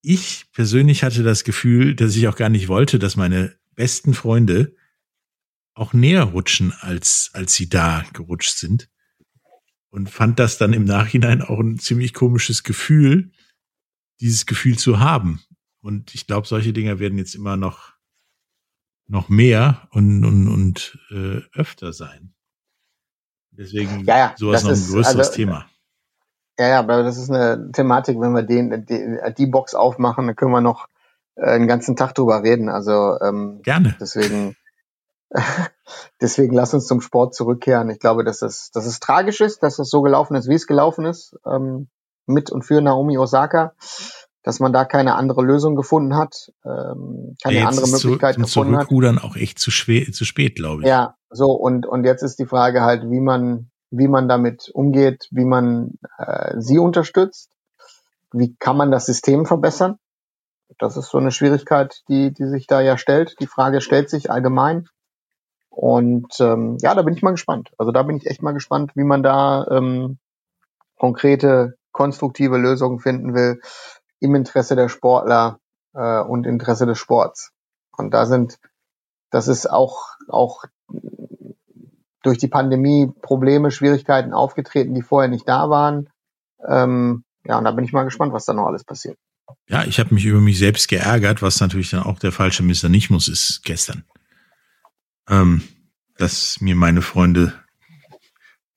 ich persönlich hatte das Gefühl, dass ich auch gar nicht wollte, dass meine besten Freunde auch näher rutschen, als, als sie da gerutscht sind. Und fand das dann im Nachhinein auch ein ziemlich komisches Gefühl, dieses Gefühl zu haben. Und ich glaube, solche Dinge werden jetzt immer noch, noch mehr und, und, und äh, öfter sein. Deswegen ja, ja, sowas noch ein größeres also, Thema. Ja, ja, aber das ist eine Thematik, wenn wir den, die, die Box aufmachen, dann können wir noch äh, einen ganzen Tag drüber reden. Also ähm, gerne. Deswegen, deswegen lass uns zum Sport zurückkehren. Ich glaube, dass es, dass es tragisch ist, dass es so gelaufen ist, wie es gelaufen ist, ähm, mit und für Naomi Osaka, dass man da keine andere Lösung gefunden hat, ähm, keine ja, andere Möglichkeit zu, gefunden hat. Zurückrudern auch echt zu, schwer, zu spät, glaube ich. Ja, so und und jetzt ist die Frage halt, wie man wie man damit umgeht, wie man äh, sie unterstützt, wie kann man das System verbessern. Das ist so eine Schwierigkeit, die, die sich da ja stellt. Die Frage stellt sich allgemein. Und ähm, ja, da bin ich mal gespannt. Also da bin ich echt mal gespannt, wie man da ähm, konkrete, konstruktive Lösungen finden will im Interesse der Sportler äh, und Interesse des Sports. Und da sind, das ist auch, auch durch die Pandemie Probleme, Schwierigkeiten aufgetreten, die vorher nicht da waren. Ähm, ja, und da bin ich mal gespannt, was da noch alles passiert. Ja, ich habe mich über mich selbst geärgert, was natürlich dann auch der falsche Mr. Nichtmus ist gestern. Ähm, dass mir meine Freunde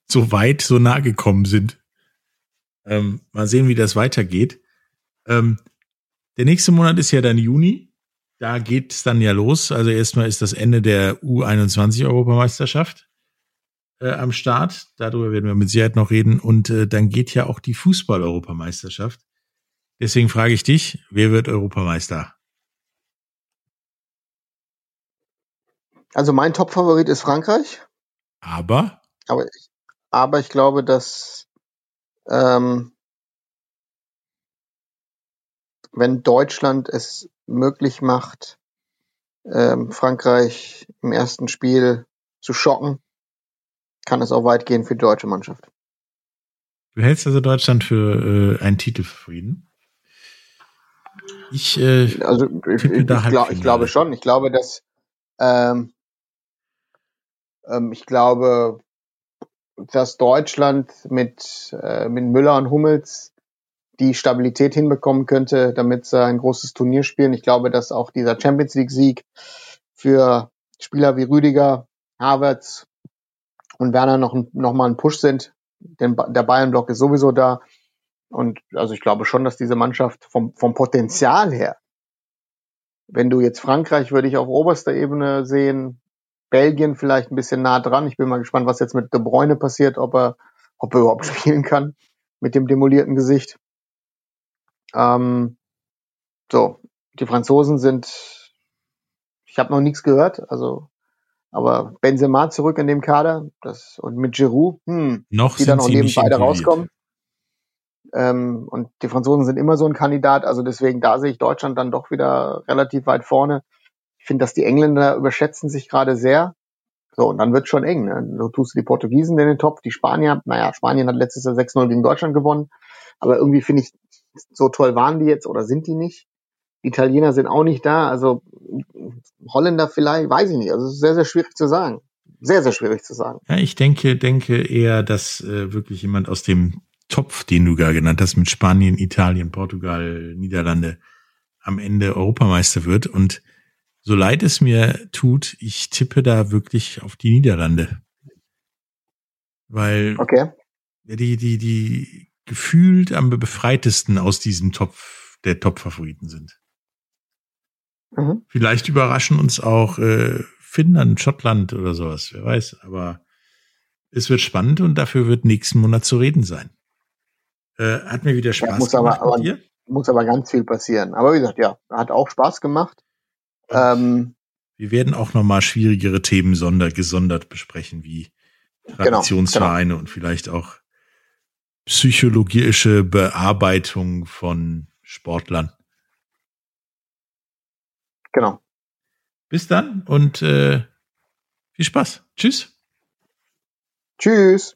so weit, so nah gekommen sind. Ähm, mal sehen, wie das weitergeht. Ähm, der nächste Monat ist ja dann Juni. Da geht es dann ja los. Also erstmal ist das Ende der U21-Europameisterschaft äh, am Start. Darüber werden wir mit Sicherheit noch reden. Und äh, dann geht ja auch die Fußball-Europameisterschaft. Deswegen frage ich dich, wer wird Europameister? Also mein Top-Favorit ist Frankreich. Aber? Aber ich, aber ich glaube, dass ähm, wenn Deutschland es möglich macht, ähm, Frankreich im ersten Spiel zu schocken, kann es auch weit gehen für die deutsche Mannschaft. Du hältst also Deutschland für äh, einen Titelfrieden? Ich, äh, also ich, ich, ich, glaub, ich glaube schon. Ich glaube, dass ähm, ähm, ich glaube, dass Deutschland mit, äh, mit Müller und Hummels die Stabilität hinbekommen könnte, damit sie ein großes Turnier spielen. Ich glaube, dass auch dieser Champions League Sieg für Spieler wie Rüdiger, Havertz und Werner noch, noch mal ein Push sind. Denn der Bayern-Block ist sowieso da. Und also ich glaube schon, dass diese Mannschaft vom, vom Potenzial her, wenn du jetzt Frankreich würde ich auf oberster Ebene sehen, Belgien vielleicht ein bisschen nah dran. Ich bin mal gespannt, was jetzt mit De Bruyne passiert, ob er, ob er überhaupt spielen kann mit dem demolierten Gesicht. Ähm, so, die Franzosen sind, ich habe noch nichts gehört, also aber Benzema zurück in dem Kader, das und mit Giroud, hm, noch die dann auch neben beide rauskommen. Ähm, und die Franzosen sind immer so ein Kandidat, also deswegen da sehe ich Deutschland dann doch wieder relativ weit vorne. Ich finde, dass die Engländer überschätzen sich gerade sehr. So, und dann wird schon eng. Ne? Du tust die Portugiesen in den Topf, die Spanier, naja, Spanien hat letztes Jahr 6-0 gegen Deutschland gewonnen. Aber irgendwie finde ich, so toll waren die jetzt oder sind die nicht. Italiener sind auch nicht da, also Holländer vielleicht, weiß ich nicht. Also es ist sehr, sehr schwierig zu sagen. Sehr, sehr schwierig zu sagen. Ja, ich denke, denke eher, dass äh, wirklich jemand aus dem Topf, den du gar genannt hast, mit Spanien, Italien, Portugal, Niederlande, am Ende Europameister wird. Und so leid es mir tut, ich tippe da wirklich auf die Niederlande. Weil okay. die, die, die gefühlt am befreitesten aus diesem Topf der Top-Favoriten sind. Mhm. Vielleicht überraschen uns auch äh, Finnland, Schottland oder sowas, wer weiß. Aber es wird spannend und dafür wird nächsten Monat zu reden sein. Äh, hat mir wieder Spaß ja, muss gemacht aber, aber Muss aber ganz viel passieren. Aber wie gesagt, ja, hat auch Spaß gemacht. Ähm, wir werden auch nochmal schwierigere Themen sonder, gesondert besprechen, wie Traditionsvereine genau, genau. und vielleicht auch psychologische Bearbeitung von Sportlern. Genau. Bis dann und äh, viel Spaß. Tschüss. Tschüss.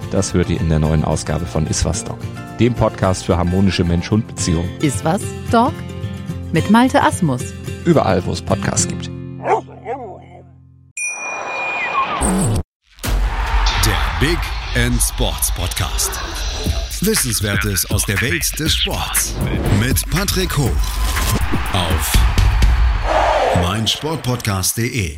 das hört ihr in der neuen Ausgabe von Iswas Dog, dem Podcast für harmonische Mensch-Hund-Beziehungen. Iswas Dog? Mit Malte Asmus. Überall, wo es Podcasts gibt. Big End Sports Podcast. Wissenswertes aus der Welt des Sports mit Patrick Hoch auf meinsportpodcast.de.